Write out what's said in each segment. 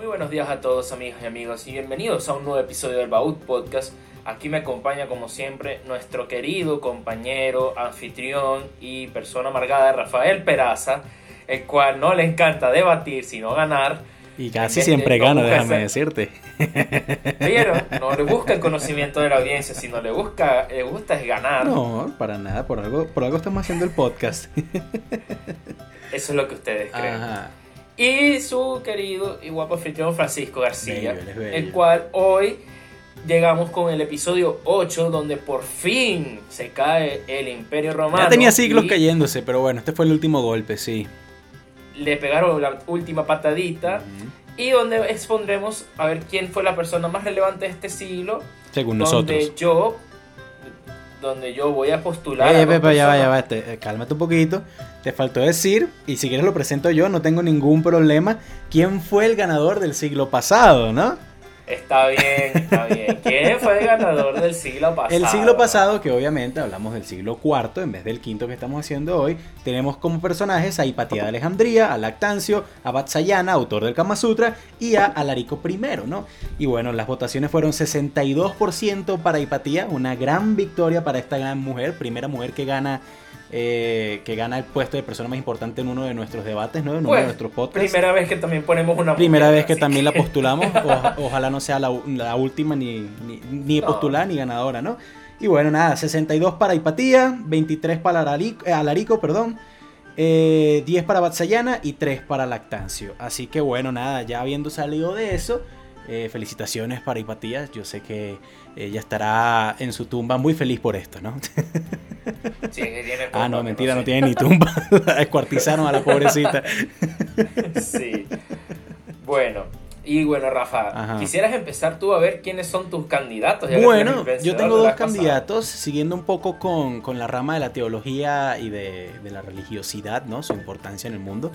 Muy buenos días a todos amigas y amigos y bienvenidos a un nuevo episodio del Baúl Podcast. Aquí me acompaña como siempre nuestro querido compañero, anfitrión y persona amargada Rafael Peraza, el cual no le encanta debatir sino ganar. Y casi siempre gana, déjame decirte. Pero no le busca el conocimiento de la audiencia, sino le busca, le gusta es ganar. No, para nada, por algo, por algo estamos haciendo el podcast. Eso es lo que ustedes creen. Y su querido y guapo anfitrión Francisco García, el cual hoy llegamos con el episodio 8, donde por fin se cae el Imperio Romano. Ya tenía siglos cayéndose, pero bueno, este fue el último golpe, sí. Le pegaron la última patadita. Y donde expondremos a ver quién fue la persona más relevante de este siglo. Según donde nosotros. Yo donde yo voy a postular. Eh, a ya va, ya va, este, cálmate un poquito. Te faltó decir, y si quieres lo presento yo, no tengo ningún problema. ¿Quién fue el ganador del siglo pasado, no? Está bien, está bien. ¿Quién fue el ganador del siglo pasado? El siglo pasado, que obviamente hablamos del siglo IV en vez del quinto que estamos haciendo hoy, tenemos como personajes a Hipatía de Alejandría, a Lactancio, a Vatsayana, autor del Kama Sutra, y a Alarico I, ¿no? Y bueno, las votaciones fueron 62% para Hipatía, una gran victoria para esta gran mujer, primera mujer que gana eh, que gana el puesto de persona más importante en uno de nuestros debates, ¿no? En uno de nuestros podcasts. Primera vez que también ponemos una Primera vez que también la postulamos. ojalá no sea la, última ni, ni, postular ni ganadora, ¿no? Y bueno, nada, 62 para Hipatía, 23 para Alarico, eh, perdón. 10 eh, para Batsayana y 3 para Lactancio. Así que bueno, nada, ya habiendo salido de eso, felicitaciones para Hipatía. Yo sé que ella estará en su tumba muy feliz por esto, ¿no? ah, no, mentira, no, tiene ni tumba. Escuartizaron a la pobrecita. sí. Bueno, y bueno, Rafa, quisieras empezar tú a ver quiénes son tus candidatos. bueno, yo tengo dos candidatos, siguiendo un poco con, con, la rama de la teología y de, de, la religiosidad, ¿no? Su importancia en el mundo.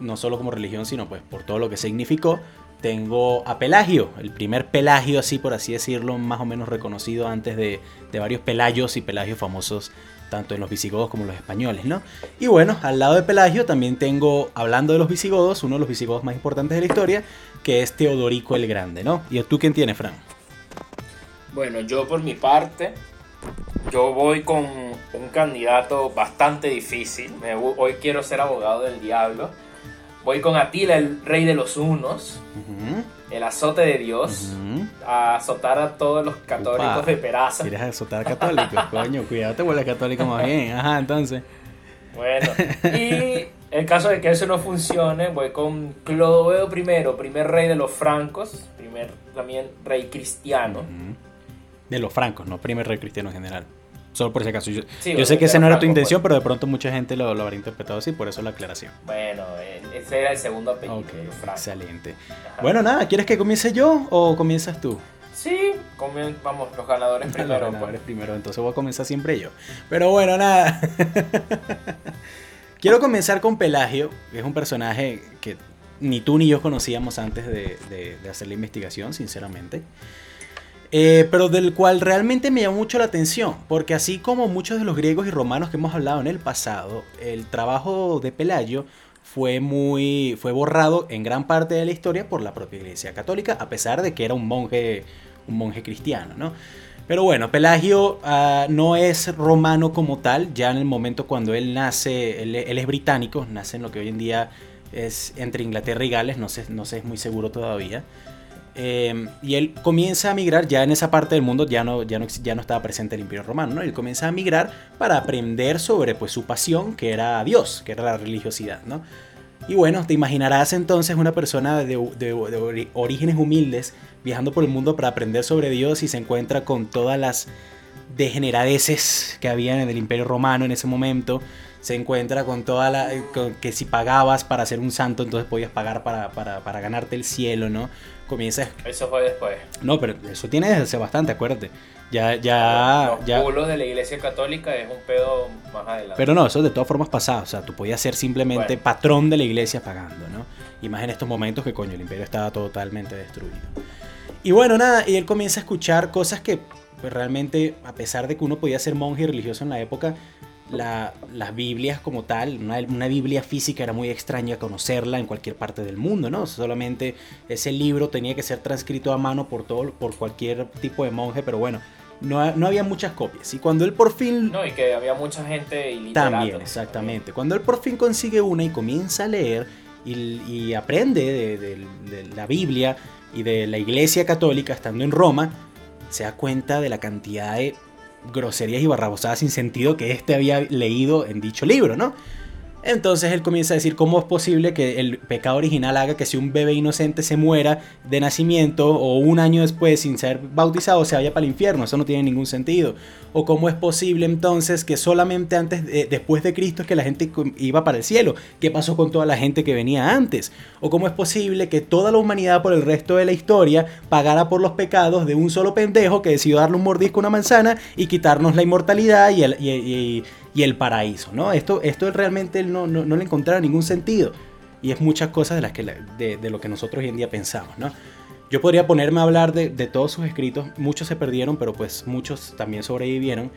No solo como religión, sino pues por todo lo que significó. Tengo a Pelagio, el primer Pelagio, así por así decirlo, más o menos reconocido antes de, de varios Pelagios y Pelagios famosos tanto en los visigodos como en los españoles, ¿no? Y bueno, al lado de Pelagio también tengo, hablando de los visigodos, uno de los visigodos más importantes de la historia, que es Teodorico el Grande, ¿no? ¿Y tú quién tienes, Fran? Bueno, yo por mi parte, yo voy con un candidato bastante difícil. hoy quiero ser abogado del diablo. Voy con Atila, el rey de los unos. El azote de Dios. A azotar a todos los católicos de Peraza. ¿Quieres azotar a católicos? Coño, cuidado, te vuelves católico más bien. Ajá, entonces. Bueno, y en caso de que eso no funcione, voy con Clodoveo I, primer rey de los francos. Primer también rey cristiano. De los francos, no primer rey cristiano en general. Solo por si acaso. Yo, sé que esa no era tu intención, pero de pronto mucha gente lo, lo, habrá interpretado así, por eso la aclaración. Bueno, ese era el segundo apellido. Ok, excelente. Bueno, nada, ¿quieres que comience yo o comienzas tú? Sí, vamos, los ganadores primero. los ganadores pues. primero, entonces voy a comenzar siempre yo. Pero bueno, nada. Quiero comenzar con Pelagio, que es un personaje que ni tú ni yo conocíamos antes de, de hacer la investigación, sinceramente. Eh, pero del cual realmente me llamó mucho la atención, porque así como muchos de los griegos y romanos que hemos hablado en el pasado, el trabajo de Pelayo fue muy fue borrado en gran parte de la historia por la propia Iglesia Católica, a pesar de que era un monje un monje cristiano, ¿no? Pero bueno, Pelagio ah, no es romano como tal, ya en el momento cuando él nace, él, es británico, nace en lo que hoy en día es entre Inglaterra y Gales, no sé, no sé es muy seguro todavía. Em, y él comienza a migrar, ya en esa parte del mundo ya no, ya no, ya no estaba presente el Imperio Romano, ¿no? Él comienza a migrar para aprender sobre pues, su pasión, que era Dios, que era la religiosidad, ¿no? Y bueno, te imaginarás entonces una persona de, de, orígenes humildes viajando por el mundo para aprender sobre Dios y se encuentra con todas las degeneradeces que había en el Imperio Romano en ese momento. Se encuentra con toda la... que si pagabas para ser un santo, entonces podías pagar para, para, para ganarte el cielo, ¿no? Comienza. Eso fue después. No, pero eso tiene desde hace bastante, acuérdate. Ya, ya, Los ya. de la iglesia católica es un pedo más adelante. Pero no, eso de todas formas pasaba. O sea, tú podías ser simplemente patrón de la iglesia pagando, ¿no? Y más en estos momentos que coño, el imperio estaba totalmente destruido. Y bueno, nada, y él comienza a escuchar cosas que pues, realmente, a pesar de que uno podía ser monje y religioso en la época, las Biblias como tal, una, una, Biblia física era muy extraña conocerla en cualquier parte del mundo, ¿no? Solamente ese libro tenía que ser transcrito a mano por, todo, por cualquier tipo de monje, pero bueno, no, no, había muchas copias. Y cuando él por fin... No, y que había mucha gente También, exactamente. Cuando él por fin consigue una y comienza a leer y, aprende de, la Biblia y de la Iglesia Católica estando en Roma, se da cuenta de la cantidad de groserías y barrabosadas sin sentido que éste había leído en dicho libro, ¿no? Entonces él comienza a decir cómo es posible que el pecado original haga que si un bebé inocente se muera de nacimiento o un año después sin ser bautizado se vaya para el infierno. Eso no tiene ningún sentido. O cómo es posible entonces que solamente antes, después de Cristo es que la gente iba para el cielo. ¿Qué pasó con toda la gente que venía antes? O cómo es posible que toda la humanidad por el resto de la historia pagara por los pecados de un solo pendejo que decidió darle un mordisco a una manzana y quitarnos la inmortalidad y el... y el paraíso, ¿no? Esto, esto realmente no, no, le encontraba ningún sentido. Y es muchas cosas de, las que, de, lo que nosotros hoy en día pensamos, ¿no? Yo podría ponerme a hablar de, todos sus escritos, muchos se perdieron, pero pues muchos también sobrevivieron.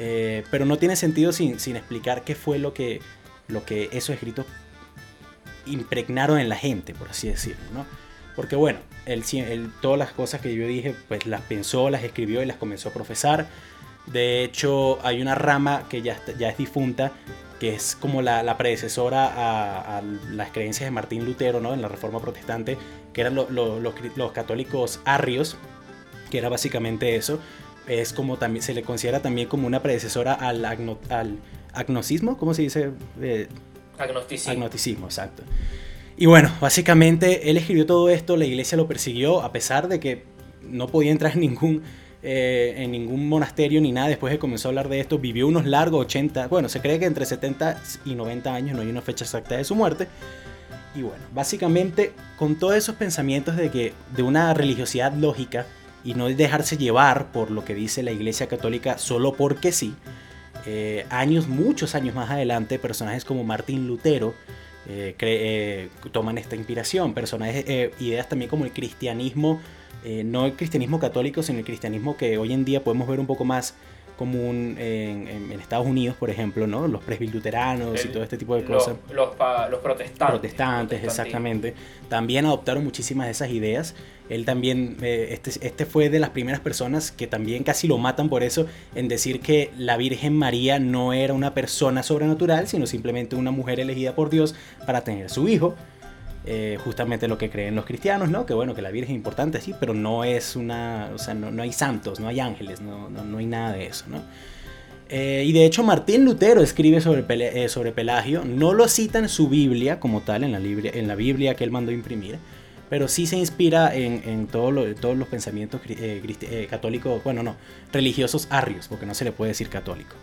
Eh, pero no tiene sentido sin, sin, explicar qué fue lo que, lo que esos escritos impregnaron en la gente, por así decirlo, ¿no? Porque bueno, él, todas las cosas que yo dije, pues las pensó, las escribió y las comenzó a profesar. De hecho, hay una rama que ya, ya es difunta, que es como la, predecesora a, las creencias de Martín Lutero ¿no? en la Reforma Protestante, que eran los, católicos arrios, que era básicamente eso. Es como también se le considera también como una predecesora al, al agnosticismo, ¿cómo se dice? Eh, agnosticismo. Agnosticismo, exacto. Y bueno, básicamente él escribió todo esto, la iglesia lo persiguió, a pesar de que no podía entrar en ningún eh, en ningún monasterio ni nada después de comenzó a hablar de esto. Vivió unos largos 80, bueno, se cree que entre 70 y 90 años, no hay una fecha exacta de su muerte. Y bueno, básicamente con todos esos pensamientos de que de una religiosidad lógica y no dejarse llevar por lo que dice la Iglesia Católica solo porque sí, eh, años, muchos años más adelante, personajes como Martín Lutero eh, toman esta inspiración, personajes, ideas también como el cristianismo eh, no el cristianismo católico, sino el cristianismo que hoy en día podemos ver un poco más común en, Estados Unidos, por ejemplo, ¿no? Los presbiteranos y todo este tipo de cosas. Los, los, protestantes. Protestantes, exactamente. También adoptaron muchísimas de esas ideas. Él también, eh, este, este fue de las primeras personas que también casi lo matan por eso, en decir que la Virgen María no era una persona sobrenatural, sino simplemente una mujer elegida por Dios para tener su hijo. Eh, justamente lo que creen los cristianos, ¿no? Que bueno, que la Virgen es importante, sí, pero no es una, o sea, no, hay santos, no hay ángeles, no, no, hay nada de eso, ¿no? Eh, y de hecho Martín Lutero escribe sobre, eh, sobre Pelagio, no lo cita en su Biblia como tal, en la, Biblia, en la Biblia que él mandó imprimir, pero sí se inspira en, en todos los pensamientos católicos, bueno, no, religiosos arrios, porque no se le puede decir católico.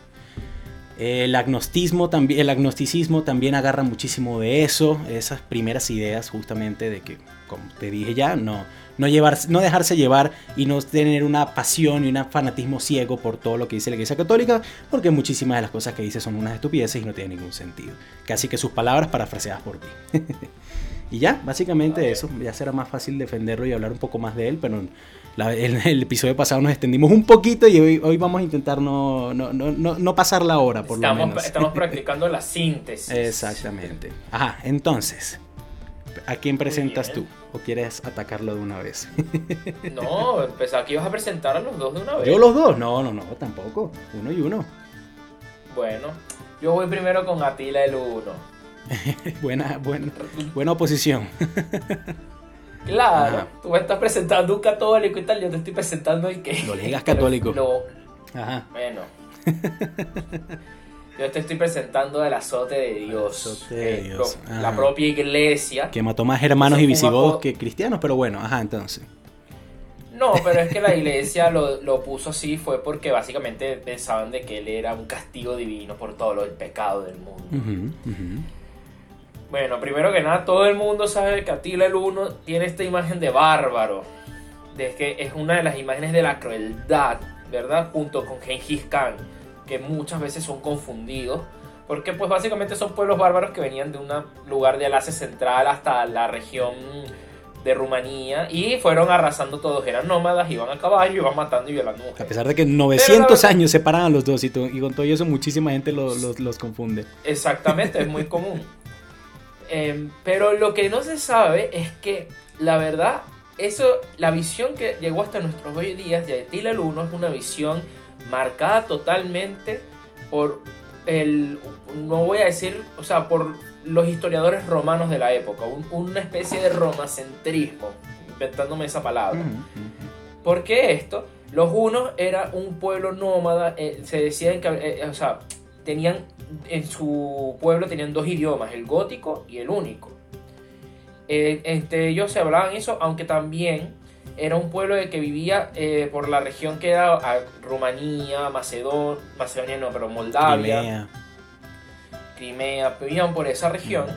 El agnostismo también, el agnosticismo también agarra muchísimo de eso, esas primeras ideas justamente de que, como te dije ya, no, no, llevar, no dejarse llevar y no tener una pasión y un fanatismo ciego por todo lo que dice la Iglesia Católica, porque muchísimas de las cosas que dice son unas estupideces y no tienen ningún sentido. Casi que sus palabras parafraseadas por mí. y ya, básicamente eso, ya será más fácil defenderlo y hablar un poco más de él, pero en el episodio pasado nos extendimos un poquito y hoy, hoy vamos a intentar no, no, no, no pasar la hora, por estamos, lo menos. Estamos practicando la síntesis. Exactamente. Ajá, entonces, ¿a quién presentas tú? ¿O quieres atacarlo de una vez? no, pues aquí vas a presentar a los dos de una vez. ¿Yo los dos? No, no, no, tampoco. Uno y uno. Bueno, yo voy primero con Atila el uno. buena, buena, buena oposición. Claro, tú me estás presentando un católico y tal, yo te estoy presentando el que. No le digas católico. No. Ajá. Bueno. yo te estoy presentando el azote de Dios. azote de Dios. la propia iglesia. Que mató más hermanos y visigodos que cristianos, pero bueno, ajá, entonces. No, pero es que la iglesia lo, lo, puso así fue porque básicamente pensaban de que él era un castigo divino por todo lo del pecado del mundo. Bueno, primero que nada, todo el mundo sabe que Atila el Uno tiene esta imagen de bárbaro. De que es una de las imágenes de la crueldad, ¿verdad? Junto con Genghis Khan, que muchas veces son confundidos. Porque pues básicamente son pueblos bárbaros que venían de un lugar de Asia Central hasta la región de Rumanía y fueron arrasando todos. Eran nómadas, iban a caballo, iban matando y violando mujeres. A pesar de que 900 años separan a los dos y, y, con todo eso muchísima gente los, los, confunde. Exactamente, es muy común. Em, pero lo que no se sabe es que la verdad, eso, la visión que llegó hasta nuestros hoy días de Attila el Uno es una visión marcada totalmente por el, no voy a decir, o sea, por los historiadores romanos de la época, una especie de romacentrismo, inventándome esa palabra. ¿Por qué esto? Los hunos era un pueblo nómada, eh, se decían que, eh, o sea, tenían, en su pueblo tenían dos idiomas, el gótico y el único. Eh, entre ellos se hablaban eso, aunque también era un pueblo de que vivía por la región que era Rumanía, Macedonia, Macedonia no, pero Moldavia. Crimea, vivían por esa región.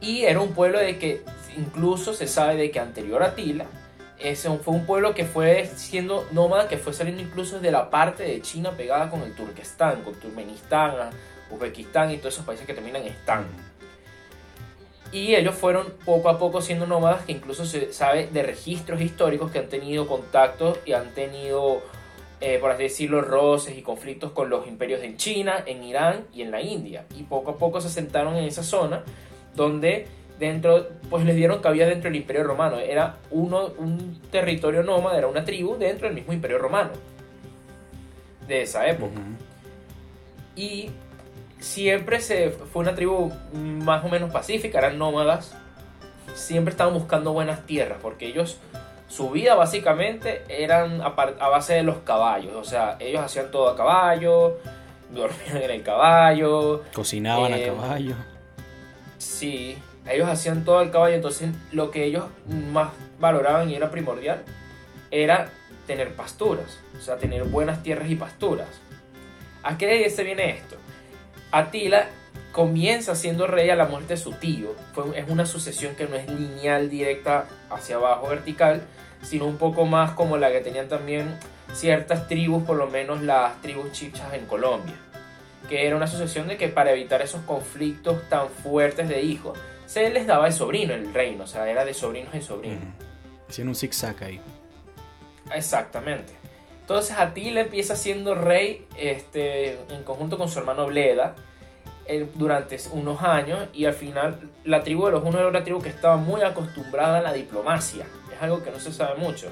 Y era un pueblo de que incluso se sabe de que anterior a Tila, ese fue un pueblo que fue siendo nómada, que fue saliendo incluso de la parte de China pegada con el Turquestán, con Turkmenistán, Uzbekistán y todos esos países que terminan en Stan. Y ellos fueron poco a poco siendo nómadas, que incluso se sabe de registros históricos que han tenido contactos y han tenido eh, por así decirlo, roces y conflictos con los imperios en China, en Irán y en la India. Y poco a poco se asentaron en esa zona donde dentro, pues les dieron cabida dentro del imperio romano. Era uno, un territorio nómada, era una tribu dentro del mismo imperio romano de esa época. Y siempre se, fue una tribu más o menos pacífica, eran nómadas, siempre estaban buscando buenas tierras, porque ellos su vida básicamente eran a, base de los caballos. O sea, ellos hacían todo a caballo, dormían en el caballo. Cocinaban a eh, caballo. Sí, ellos hacían todo al caballo. Entonces, lo que ellos más valoraban y era primordial era tener pasturas. O sea, tener buenas tierras y pasturas. ¿A qué se viene esto? Atila comienza siendo rey a la muerte de su tío. Fue, es una sucesión que no es lineal, directa hacia abajo, vertical, sino un poco más como la que tenían también ciertas tribus, por lo menos las tribus chichas en Colombia. Que era una sucesión de que para evitar esos conflictos tan fuertes de hijos, se les daba el sobrino el reino, o sea, era de sobrinos en sobrinos. Hacían un zigzag ahí. Exactamente. Entonces Atila empieza siendo rey este, en conjunto con su hermano Bleda durante unos años y al final la tribu de los hunos era una tribu que estaba muy acostumbrada a la diplomacia. Es algo que no se sabe mucho.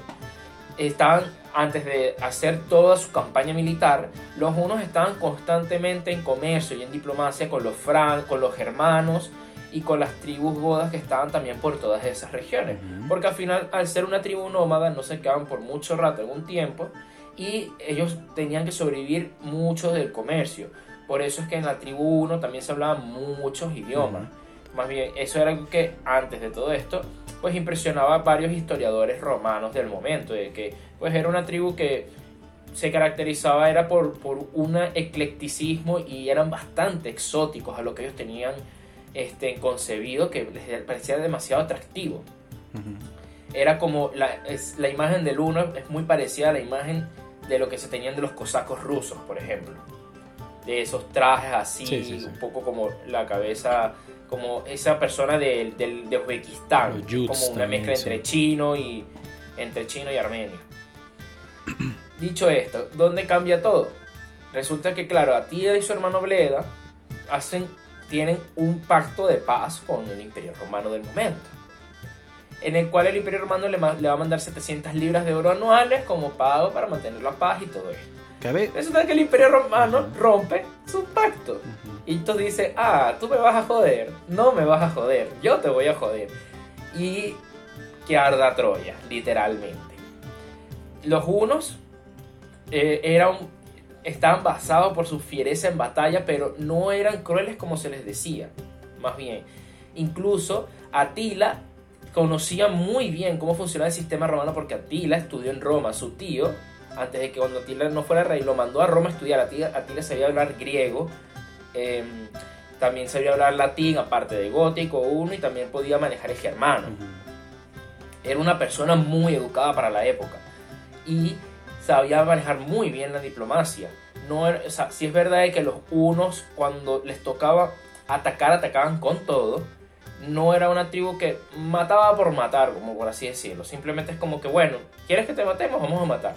Estaban, antes de hacer toda su campaña militar, los hunos estaban constantemente en comercio y en diplomacia con los fran, con los germanos y con las tribus godas que estaban también por todas esas regiones. Porque al final, al ser una tribu nómada, no se quedaban por mucho rato, algún tiempo, y ellos tenían que sobrevivir mucho del comercio. Por eso es que en la tribu 1 también se hablaban muchos idiomas. Más bien, eso era algo que antes de todo esto, pues impresionaba a varios historiadores romanos del momento, de que pues era una tribu que se caracterizaba era por, por un eclecticismo y eran bastante exóticos a lo que ellos tenían este, concebido que les parecía demasiado atractivo. Era como la, es, la imagen del uno es muy parecida a la imagen de lo que se tenían de los cosacos rusos, por ejemplo. De esos trajes así, un poco como la cabeza, como esa persona de, de, Uzbekistán, como una mezcla entre chino y entre chino y armenio. Dicho esto, ¿dónde cambia todo? Resulta que, claro, Atila y su hermano Bleda hacen, tienen un pacto de paz con el Imperio Romano del momento, en el cual el Imperio Romano le, le va a mandar 700 libras de oro anuales como pago para mantener la paz y todo esto. Resulta que el Imperio Romano rompe su pacto. Y tú dices, ah, tú me vas a joder. No me vas a joder, yo te voy a joder. Y que arda Troya, literalmente. Los hunos eh, eran, estaban basados por su fiereza en batalla, pero no eran crueles como se les decía. Más bien, incluso Atila conocía muy bien cómo funcionaba el sistema romano porque Atila estudió en Roma, su tío antes de que cuando Atila no fuera rey, lo mandó a Roma a estudiar. Atila, Atila sabía hablar griego, em, también sabía hablar latín, aparte de gótico uno, y también podía manejar el germano. Era una persona muy educada para la época y sabía manejar muy bien la diplomacia. No si es verdad que los unos, cuando les tocaba atacar, atacaban con todo, no era una tribu que mataba por matar, como por así decirlo. Simplemente es como que, bueno, ¿quieres que te matemos? Vamos a matar.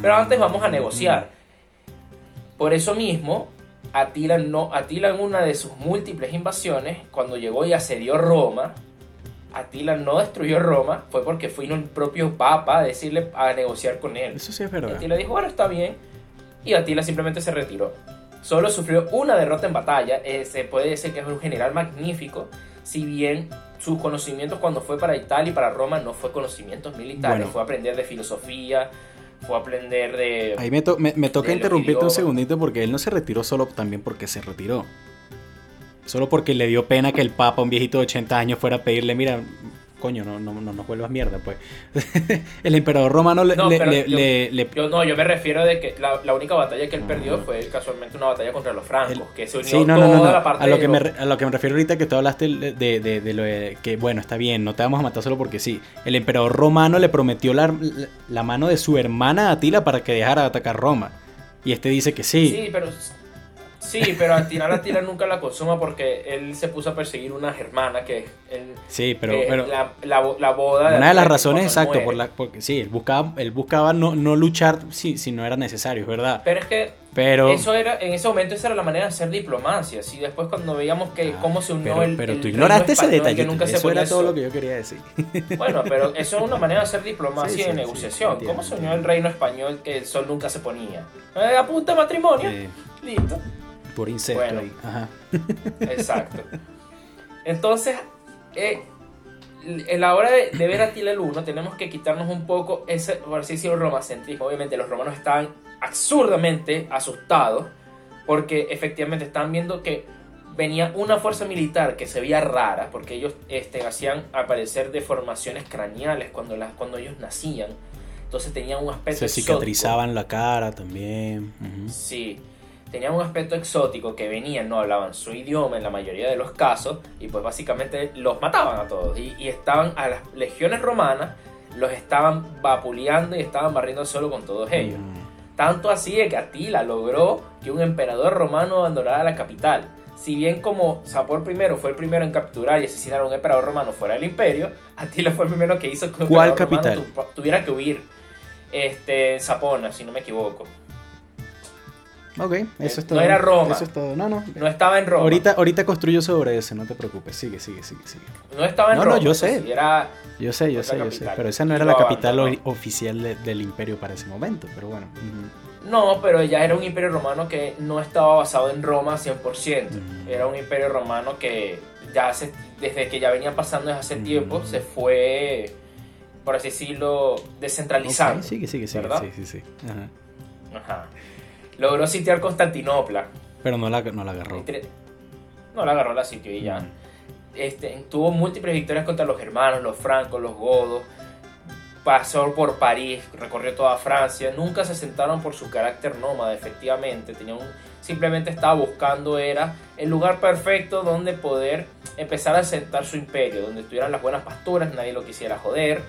Pero antes vamos a negociar. Por eso mismo, Atila, no, Atila en una de sus múltiples invasiones, cuando llegó y asedió Roma, Atila no destruyó Roma, fue porque fue el propio Papa a decirle a negociar con él. Eso sí es verdad. Atila dijo, bueno, está bien. Y Atila simplemente se retiró. Solo sufrió una derrota en batalla. Eh, se puede decir que es un general magnífico, si bien sus conocimientos cuando fue para Italia y para Roma no fue conocimientos militares, Bueno. fue aprender de filosofía, fue aprender de... Ahí me, to- me, me toca interrumpirte un segundito porque él no se retiró solo también porque se retiró. Solo porque le dio pena que el Papa, un viejito de 80 años, fuera a pedirle, mira, coño, no, no, no nos vuelvas mierda, pues. el emperador romano le, No, le- pero le- yo- le- le- Yo no, yo me refiero de que la, la única batalla que él perdió fue casualmente una batalla contra los francos, el- que se unió Sí, no, toda no, no, no. la parte A lo, de que me, los- a lo que me refiero ahorita que tú hablaste de, de- de lo de que, bueno, está bien, no te vamos a matar solo porque sí. El emperador romano le prometió la, la- la mano de su hermana Atila para que dejara de atacar Roma. Y este dice que sí. Sí, pero sí, pero Atila Atila nunca la consuma porque él se puso a perseguir una germana que él, Sí, pero, que pero la, la, la boda una de las razones exacto muere. por la porque sí, él buscaba él buscaba no, no luchar si, si no era necesario, es verdad. Pero es que Pero eso era, en ese momento esa era la manera de hacer diplomacia. Y después cuando veíamos que Ah, cómo se unió pero, el pero el tú ignoraste ese detalle. nunca se Eso era todo eso. lo que yo quería decir. Bueno, pero eso es una manera de hacer diplomacia Sí, y sí, de sí, negociación. ¿Cómo se unió el reino español que el sol nunca se ponía? Eh, a punta de matrimonio. Listo. Por incesto Bueno. ahí. Ajá. Exacto. Entonces, eh, en la hora de, de ver a Tila el 1, tenemos que quitarnos un poco ese, por así decirlo, romacentrismo. Obviamente, los romanos estaban absurdamente asustados porque efectivamente estaban viendo que venía una fuerza militar que se veía rara porque ellos este, hacían aparecer deformaciones craneales cuando, las, cuando ellos nacían. Entonces tenían un aspecto Se exótico. cicatrizaban la cara también. ujú. Sí, tenían un aspecto exótico que venían, no hablaban su idioma en la mayoría de los casos y pues básicamente los mataban a todos y, y estaban a las legiones romanas, los estaban vapuleando y estaban barriendo solo con todos ellos. Mm. Tanto así de que Atila logró que un emperador romano abandonara la capital. Si bien como Sapor I fue el primero en capturar y asesinar a un emperador romano fuera del imperio, Atila fue el primero que hizo que un ¿Cuál emperador romano tu- tuviera que huir. Este, Sapona, si no me equivoco. Ok, eso es No todo. era Roma. Eso es todo. No, no. No estaba en Roma. Ahorita, ahorita construyo sobre eso, no te preocupes. Sigue, sigue, sigue, sigue. No estaba en No, no, Roma. yo sé. Era, Yo sé, yo sé, yo sé. Pero esa no era la capital abandonó. oficial de- del imperio para ese momento. Pero bueno. no, pero ya era un imperio romano que no estaba basado en Roma 100%. Mm. Era un imperio romano que ya se- desde que ya venían pasando desde hace Mm. tiempo se fue, por así decirlo, descentralizando. Ok, sigue, sigue, sigue. ¿verdad? Sí, sí, sí. Ajá. Ajá. Logró sitiar Constantinopla. Pero no la, no la agarró. No la agarró la sitio y ya. Mm. Este, tuvo múltiples victorias contra los germanos, los francos, los godos. Pasó por París, recorrió toda Francia. Nunca se sentaron por su carácter nómada, efectivamente. Tenía un- simplemente estaba buscando era el lugar perfecto donde poder empezar a sentar su imperio, donde tuvieran las buenas pasturas, nadie lo quisiera joder.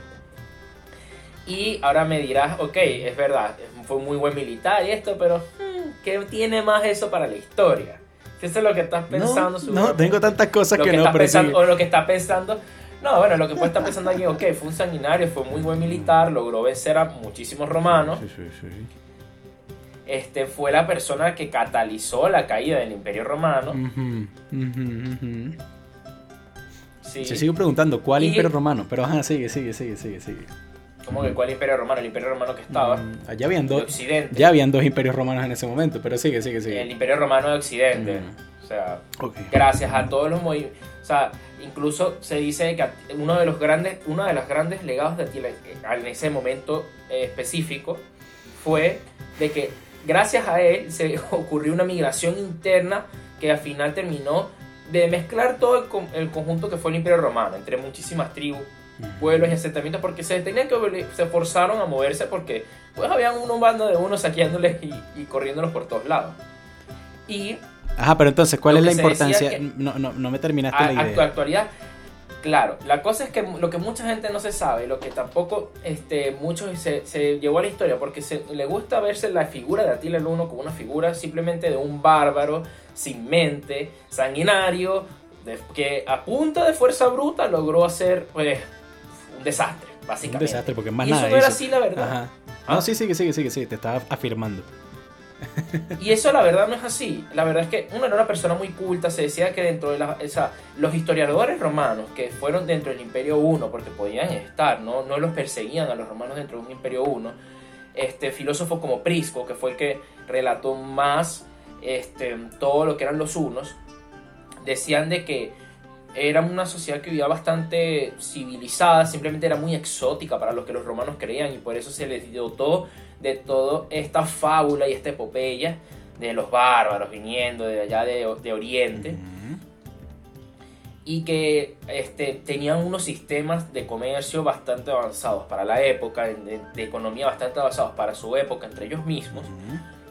Y ahora me dirás, ok, es verdad, fue muy buen militar y esto, pero hmm, ¿qué tiene más eso para la historia? Si eso es lo que estás pensando, No, no, tengo tantas cosas que, que, no, pero pensando, o lo que está pensando no bueno lo que puede estar pensando alguien ok fue un sanguinario fue muy buen militar logró vencer a muchísimos romanos. Sí, sí, sí. este fue la persona que catalizó la caída del imperio romano. Sí. Se sigue preguntando cuál Y- imperio romano, pero ajá, sigue, sigue, sigue, sigue, sigue. Como que cuál imperio romano el imperio romano que estaba Mm, ya habían de dos, occidente ya habían dos imperios romanos en ese momento, pero sigue, sigue, sigue. el imperio romano de occidente Mm. o sea gracias a todos los movimientos. O sea, incluso se dice que uno de los grandes, uno de los grandes legados de Attila eh, en ese momento eh, específico fue de que gracias a él se ocurrió una migración interna que al final terminó de mezclar todo el, el conjunto que fue el Imperio Romano, entre muchísimas tribus, pueblos y asentamientos, porque se tenían que se forzaron a moverse porque pues habían un bando de unos saqueándoles y, y corriéndolos por todos lados. Y Ajá, pero entonces, ¿cuál es la importancia? que- No, no, no me terminaste a, la idea. actualidad. Claro, la cosa es que lo que mucha gente no se sabe, lo que tampoco este, muchos se, se llevó a la historia, porque se, le gusta verse la figura de Atila el Uno como una figura simplemente de un bárbaro, sin mente, sanguinario, que a punta de fuerza bruta logró hacer pues un desastre, básicamente. Un desastre, porque más y nada. Eso no era así, la verdad. Ajá. ¿Ah? No, sí, sí, sí, sí, sí, te estaba afirmando. Y eso la verdad no es así. La verdad es que uno era una persona muy culta. Se decía que dentro de la, esa, los historiadores romanos que fueron dentro del Imperio I, porque podían estar, ¿no? no los perseguían a los romanos dentro de un Imperio I. Este, filósofos como Prisco, que fue el que relató más este, todo lo que eran los unos, decían de que era una sociedad que vivía bastante civilizada, simplemente era muy exótica para lo que los romanos creían y por eso se les dotó de toda esta fábula y esta epopeya de los bárbaros viniendo de allá de, de Oriente y que este, tenían unos sistemas de comercio bastante avanzados para la época, de, de economía bastante avanzados para su época entre ellos mismos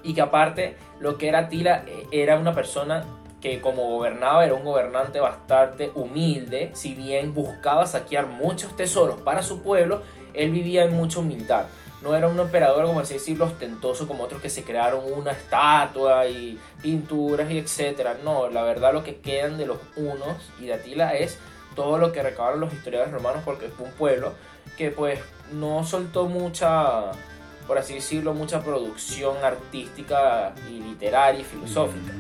y que aparte lo que era Tila eh, era una persona que como gobernaba era un gobernante bastante humilde, si bien buscaba saquear muchos tesoros para su pueblo, él vivía en mucha humildad. No era un emperador, como así decirlo, ostentoso como otros que se crearon una estatua y pinturas y etcétera. No, la verdad lo que quedan de los unos y de Atila es todo lo que recabaron los historiadores romanos porque fue un pueblo que pues no soltó mucha, por así decirlo, mucha producción artística y literaria y filosófica.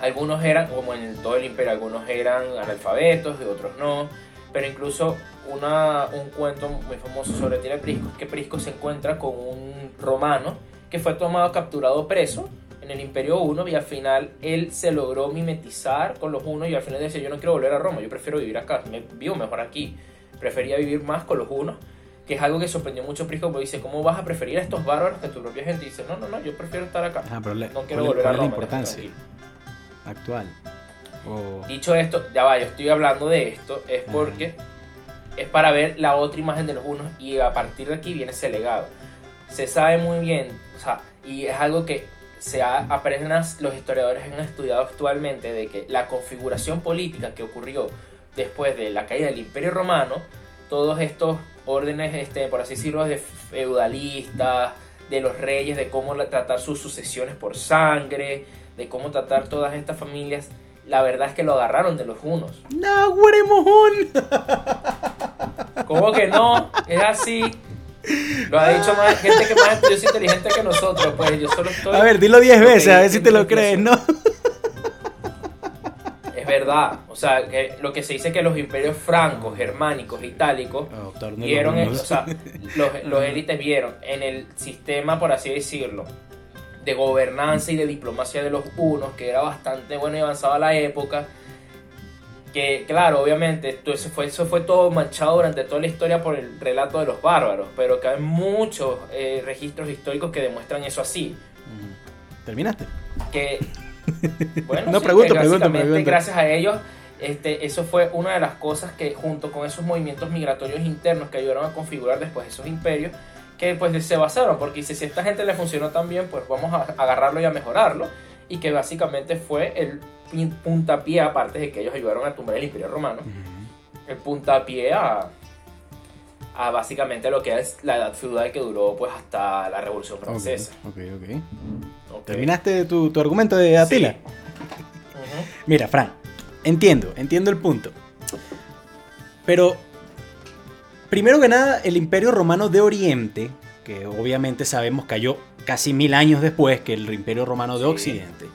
Algunos eran, como en todo el imperio, algunos eran analfabetos, de otros no. Pero incluso una, un cuento muy famoso sobre Tila Prisco es que Prisco se encuentra con un romano que fue tomado capturado preso en el Imperio Uno y al final él se logró mimetizar con los unos y al final decía yo no quiero volver a Roma, yo prefiero vivir acá, me vivo mejor aquí. Prefería vivir más con los unos, que es algo que sorprendió mucho a Prisco porque dice, ¿cómo vas a preferir a estos bárbaros que tu propia gente? Y dice, no, no, no, yo prefiero estar acá. Ajá, pero le- no quiero ¿cuál- volver a es la Roma. importancia tranquilo". Actual? Dicho esto, ya va, yo estoy hablando de esto, es porque es para ver la otra imagen de los unos y a partir de aquí viene ese legado. Se sabe muy bien, o sea, y es algo que se ha, apenas los historiadores han estudiado actualmente de que la configuración política que ocurrió después de la caída del Imperio Romano, todos estos órdenes, este, por así decirlo, de feudalistas, de los reyes, de cómo tratar sus sucesiones por sangre, de cómo tratar todas estas familias, la verdad es que lo agarraron de los unos. ¡No, mojón! ¿Cómo que no? Es así. Lo ha dicho más gente que más estudiosa inteligente que nosotros, pues yo solo estoy... A ver, dilo 10 lo que veces, a ver si te lo crees, ¿no? Es verdad, o sea, que lo que se dice que los imperios francos, germánicos, itálicos, los vieron, o sea, los, los élites vieron en el sistema, por así decirlo, de gobernanza y de diplomacia de los unos, que era bastante bueno y avanzado a la época, que claro, obviamente, eso fue, eso fue todo manchado durante toda la historia por el relato de los bárbaros, pero que hay muchos eh, registros históricos que demuestran eso así, Ujú. ¿Terminaste? que bueno, No, sí, pregunto, que pregunto, pregunto. gracias a ellos este, eso fue una de las cosas que junto con esos movimientos migratorios internos que ayudaron a configurar después esos imperios que pues se basaron porque si, si a esta gente le funcionó tan bien pues vamos a agarrarlo y a mejorarlo y que básicamente fue el puntapié aparte de que ellos ayudaron a tumbar el imperio romano el puntapié a, a básicamente lo que es la edad feudal que duró pues hasta la revolución francesa Ok, ok. ¿Terminaste tu, tu argumento de Atila? Sí. Mira, Fran, entiendo, entiendo el punto. Pero, primero que nada, el Imperio Romano de Oriente, que obviamente sabemos cayó casi mil años después que el Imperio Romano de Sí. Occidente,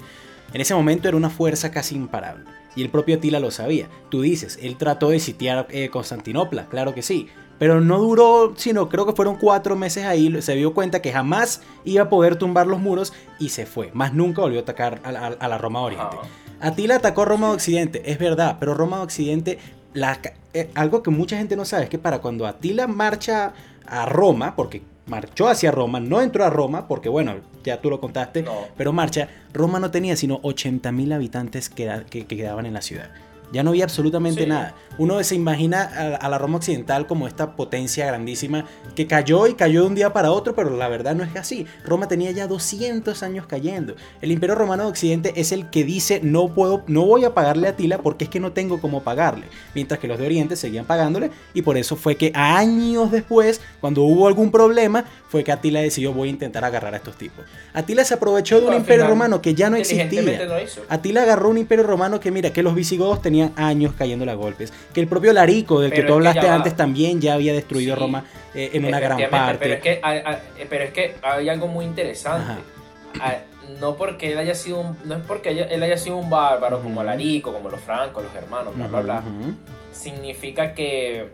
en ese momento era una fuerza casi imparable. Y el propio Atila lo sabía. Tú dices, él trató de sitiar eh, Constantinopla, claro que sí. Pero no duró, sino creo que fueron cuatro meses ahí. Se dio cuenta que jamás iba a poder tumbar los muros y se fue. Más nunca volvió a atacar a la, a la Roma de Oriente. Ajá. Atila atacó Roma de Occidente, es verdad, pero Roma de Occidente, la eh, algo que mucha gente no sabe es que para cuando Atila marcha a Roma, porque marchó hacia Roma, no entró a Roma, porque bueno, ya tú lo contaste, No. pero marcha, Roma no tenía sino 80.000 habitantes que, da- que- que quedaban en la ciudad. Ya no había absolutamente Sí. nada. Uno se imagina a, a la Roma occidental como esta potencia grandísima que cayó y cayó de un día para otro, pero la verdad no es así. Roma tenía ya 200 años cayendo. El Imperio Romano de Occidente es el que dice no puedo, no voy a pagarle a Atila porque es que no tengo cómo pagarle, mientras que los de Oriente seguían pagándole y por eso fue que años después, cuando hubo algún problema, fue que Atila decidió voy a intentar agarrar a estos tipos. Atila se aprovechó de un imperio romano que ya no existía. Atila agarró un imperio romano que mira, que los visigodos tenían años cayéndole a golpes, que el propio Larico, del que tú hablaste antes, también ya había destruido Roma eh, en una gran parte. Pero es, que, pero es que hay algo muy interesante. No porque él haya sido un, no es porque él haya sido un bárbaro como Larico, como los francos, los hermanos, bla, bla, bla. Significa que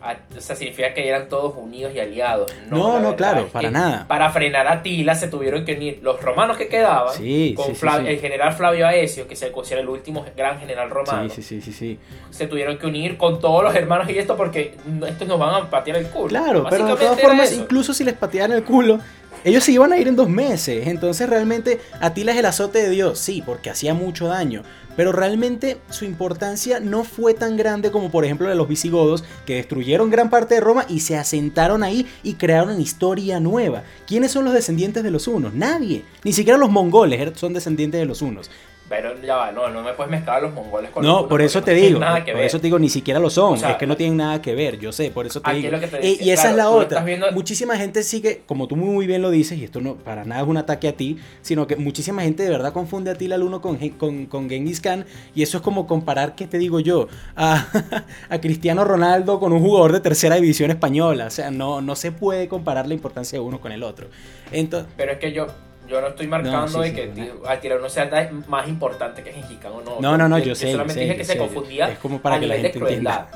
o sea, significa que eran todos unidos y aliados. No, no, claro, para nada. Para frenar a Tila se tuvieron que unir los romanos que quedaban con el general Flavio Aesio, que se considera el último gran general romano. Sí, sí, sí, sí, Se tuvieron que unir con todos los hermanos y esto porque estos nos van a patear el culo. Claro, pero de todas formas, incluso si les pateaban el culo, ellos se iban a ir en dos meses, entonces realmente Atila es el azote de Dios, sí, porque hacía mucho daño, pero realmente su importancia no fue tan grande como por ejemplo de los visigodos, que destruyeron gran parte de Roma y se asentaron ahí y crearon una historia nueva. ¿Quiénes son los descendientes de los unos? Nadie, ni siquiera los mongoles er, son descendientes de los unos. Pero ya va, no, no me puedes mezclar los mongoles con No, por eso te digo. por eso te digo, ni siquiera lo son. es que no tienen nada que ver, yo sé, por eso te digo. y, esa es la otra. Muchísima gente sigue, como tú muy bien lo dices, y esto no para nada es un ataque a ti, sino que muchísima gente de verdad confunde a ti al uno con, con, con Genghis Khan. Y eso es como comparar, ¿qué te digo yo? A, a Cristiano Ronaldo con un jugador de tercera división española. O sea, no, no se puede comparar la importancia de uno con el otro. Entonces, Pero es que yo, yo no estoy marcando de que al no sea más importante que Gengis o no. No, no, no, yo, sé. solamente dije que se confundía es como para que la gente entienda.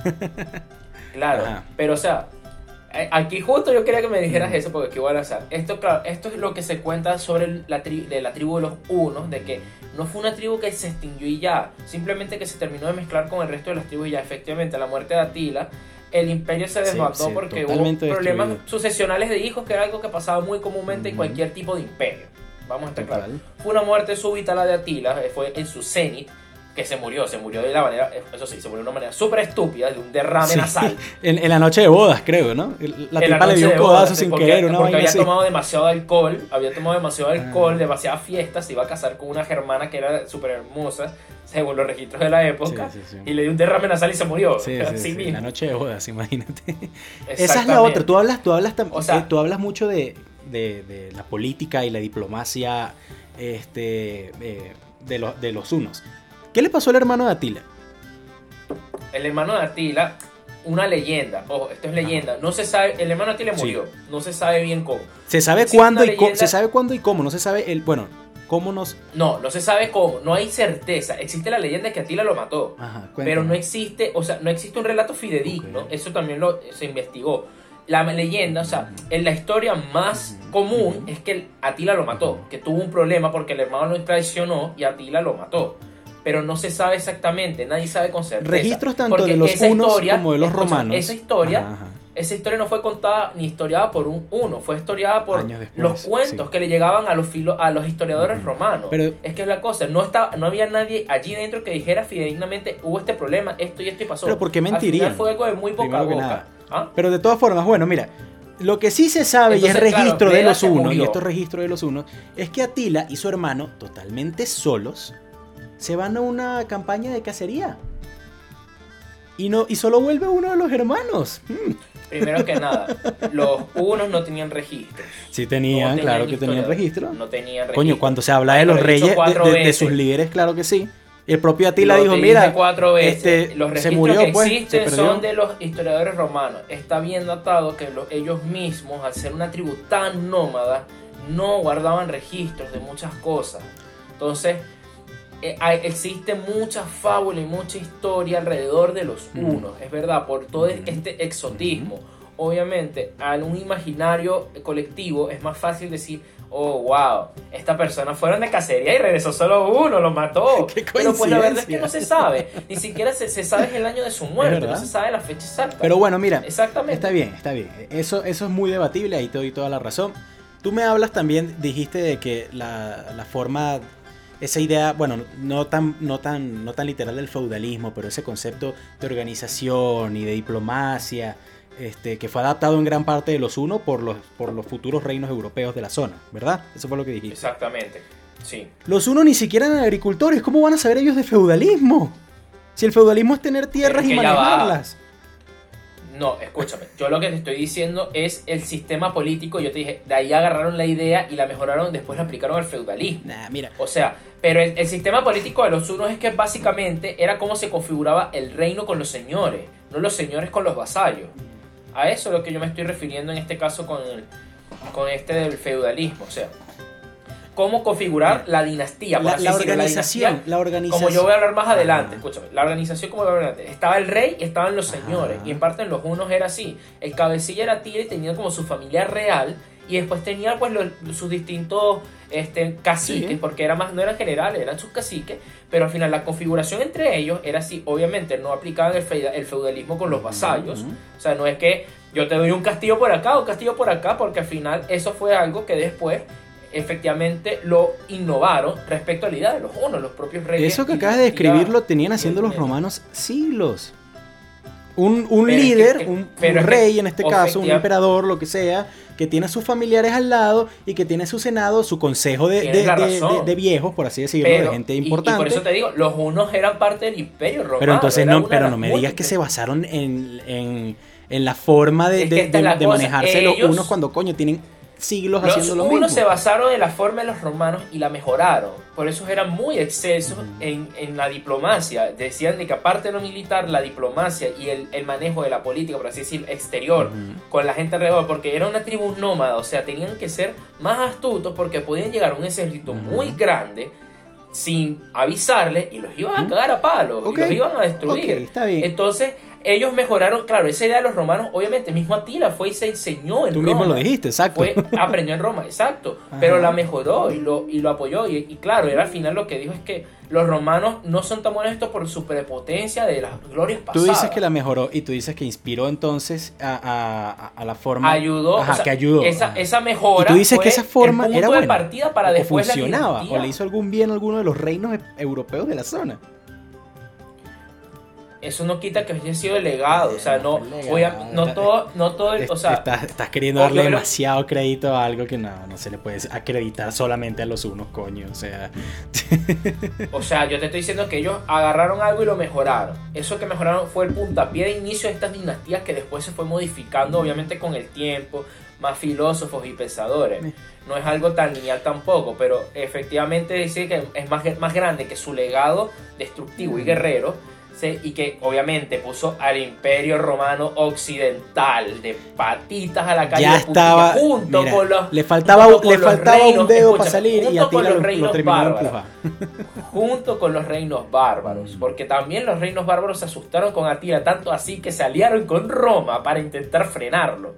claro, pero o sea, eh, aquí justo yo quería que me dijeras eso porque aquí voy a hacer. Esto, claro, esto es lo que se cuenta sobre la, de la tribu de los unos, de que no fue una tribu que se extinguió y ya, simplemente que se terminó de mezclar con el resto de las tribus y ya. Efectivamente, la muerte de Atila el imperio se desbandó porque hubo problemas sucesionales de hijos, que era algo que pasaba muy comúnmente en cualquier tipo de imperio. Vamos a estar claros. Fue una muerte súbita la de Atila, eh, fue en su cenit, que se murió, se murió de la manera, eh, eso sí, se murió de una manera súper estúpida, de un derrame nasal. En, la noche de bodas, creo, ¿no? La tipa le dio un codazo sin querer, una Porque había tomado demasiado alcohol, había tomado demasiado ah. alcohol, demasiadas fiestas, se iba a casar con una germana que era súper hermosa, según los registros de la época, y le dio un derrame nasal y se murió. Sí, sí, sí, la noche de bodas, imagínate. Esa es la otra, tú hablas, tú hablas, o sea, eh, tú hablas mucho de de, la política y la diplomacia este, eh, de, de los unos. ¿Qué le pasó al hermano de Atila? El hermano de Atila, una leyenda, ojo, esto es leyenda, no se sabe, el hermano de Atila murió, no se sabe bien cómo. Se sabe cuándo y se sabe cuándo y cómo, no se sabe el, bueno, cómo nos No, no se sabe cómo, no hay certeza. Existe la leyenda de que Atila lo mató, pero no existe, o sea, no existe un relato fidedigno, eso también lo se investigó la leyenda, o sea, en la historia más común es que Atila lo mató, que tuvo un problema porque el hermano lo traicionó y Atila lo mató. Pero no se sabe exactamente, nadie sabe con certeza. Registros tanto de los unos como de los romanos. Esa historia, esa historia no fue contada ni historiada por un uno, fue historiada por los cuentos que le llegaban a los a los historiadores romanos. Pero, es que es la cosa, no estaba, no había nadie allí dentro que dijera fidedignamente hubo este problema, esto y esto y pasó. Pero porque mentiría. fue algo de muy poca boca. ¿Ah? Pero de todas formas, bueno, mira, lo que sí se sabe y es registro de los unos, y esto es registro de los unos, es que Atila y su hermano, totalmente solos, se van a una campaña de cacería. Y, no, y solo vuelve uno de los hermanos. Hmm. Primero que nada, los unos no tenían registros. Sí tenían, claro que tenían registro. No tenían registro. Coño, cuando se habla de los reyes, de, sus líderes, claro que sí. El propio Atila dijo, mira, cuatro veces, este, los registros se murió, que pues, existen son de los historiadores romanos. Está bien datado que ellos mismos, al ser una tribu tan nómada, no guardaban registros de muchas cosas. Entonces, existe mucha fábula y mucha historia alrededor de los unos, es verdad, por todo este exotismo. Obviamente, a un imaginario colectivo es más fácil decir, oh, wow, esta persona fueron de cacería y regresó solo uno, lo mató. Pero pues la verdad es que no se sabe, ni siquiera se, sabe el año de su muerte, no se sabe la fecha exacta. Pero bueno, mira, Exactamente. está bien, está bien. Eso, eso es muy debatible, ahí te doy toda la razón. Tú me hablas también, dijiste de que la, la forma esa idea, bueno, no tan, no, tan, no tan literal del feudalismo, pero ese concepto de organización y de diplomacia este, que fue adaptado en gran parte de los uno por los, por los futuros reinos europeos de la zona, ¿verdad? Eso fue lo que dijiste. Exactamente, sí. Los uno ni siquiera eran agricultores, ¿cómo van a saber ellos de feudalismo? Si el feudalismo es tener tierras y manejarlas. No, escúchame. Yo lo que te estoy diciendo es el sistema político. Yo te dije, de ahí agarraron la idea y la mejoraron, después la aplicaron al feudalismo. Nah, mira. O sea, pero el, el sistema político de los unos es que básicamente era cómo se configuraba el reino con los señores, no los señores con los vasallos. A eso es lo que yo me estoy refiriendo en este caso con, el, con este del feudalismo. O sea, cómo configurar la dinastía. por La, así la decirlo, organización, dinastía la organización. como yo voy a hablar más adelante, escúchame, la organización como voy a hablar adelante. Estaba el rey y estaban los señores. Ajá. Y en parte en los unos era así. El cabecilla era tira y tenía como su familia real. Y después tenía pues los- sus distintos este, caciques, Sí. porque era más, no eran generales, eran sus caciques. Pero al final la configuración entre ellos era así. Obviamente no aplicaban el, feuda- el feudalismo con los vasallos. O sea, no es que yo te doy un castillo por acá o un castillo por acá, porque al final eso fue algo que después efectivamente lo innovaron respecto a la idea de los unos, los propios reyes. Eso que acabas de describir lo tenían haciendo los romanos siglos. Un, un Pero es que- líder, un, rey en este caso, un emperador, lo que sea, que tiene a sus familiares al lado y que tiene su senado, su consejo de, de- viejos, por así decirlo, Pero- de gente y- Y, importante. por eso te digo, los unos eran parte del imperio romano. pero entonces no, pero no me digas que se basaron en, en, en la forma de, Es que manejarse los unos cuando coño tienen siglos Los haciendo lo unos mismo. se basaron en la forma de los romanos y la mejoraron. Por eso eran muy excesos en, en la diplomacia. Decían de que aparte de lo militar, la diplomacia y el, el manejo de la política, por así decir, exterior, con la gente alrededor, porque era una tribu nómada, o sea, tenían que ser más astutos porque podían llegar a un ejército muy grande sin avisarle y los iban a cagar a palos Ok. y los iban a destruir. Ok, está bien. Entonces, ellos mejoraron, claro, esa idea de los romanos, obviamente, mismo Atila fue y se enseñó en Tú Roma. mismo lo dijiste, exacto. Fue, aprendió en Roma, exacto. Ajá. Pero la mejoró y lo, y lo apoyó. Y, y claro, era al final lo que dijo es que los romanos no son tan buenos esto por su prepotencia de las glorias Tú pasadas. dices que la mejoró y tú dices que inspiró entonces a, a- la forma. ayudó, Ajá, o sea, que ayudó. Esa, Ajá. esa mejora. y tú dices fue que esa forma el punto era de buena. partida para o después la funcionaba. dinastía. o le hizo algún bien a alguno de los reinos e- europeos de la zona. Eso no quita que haya sido legado. O sea, no, voy a- no todo, no todo, el- o sea, estás, estás queriendo darle demasiado crédito a algo que no, no se le puede acreditar solamente a los unos, coño. O sea, O sea, yo te estoy diciendo que ellos agarraron algo y lo mejoraron. Eso que mejoraron fue el puntapié de inicio de estas dinastías que después se fue modificando, obviamente con el tiempo, más filósofos y pensadores. No es algo tan lineal tampoco, pero efectivamente dice que es más, más grande que su legado destructivo y guerrero. ¿Sí? Y que obviamente puso al imperio romano occidental de patitas a la calle ya estaba. junto mira, con los le faltaba, le los faltaba un reinos, dedo para salir y junto a con lo, los lo reinos de bárbaros junto con los reinos bárbaros, Mm. porque también los reinos bárbaros se asustaron con Atila, tanto así que se aliaron con Roma para intentar frenarlo.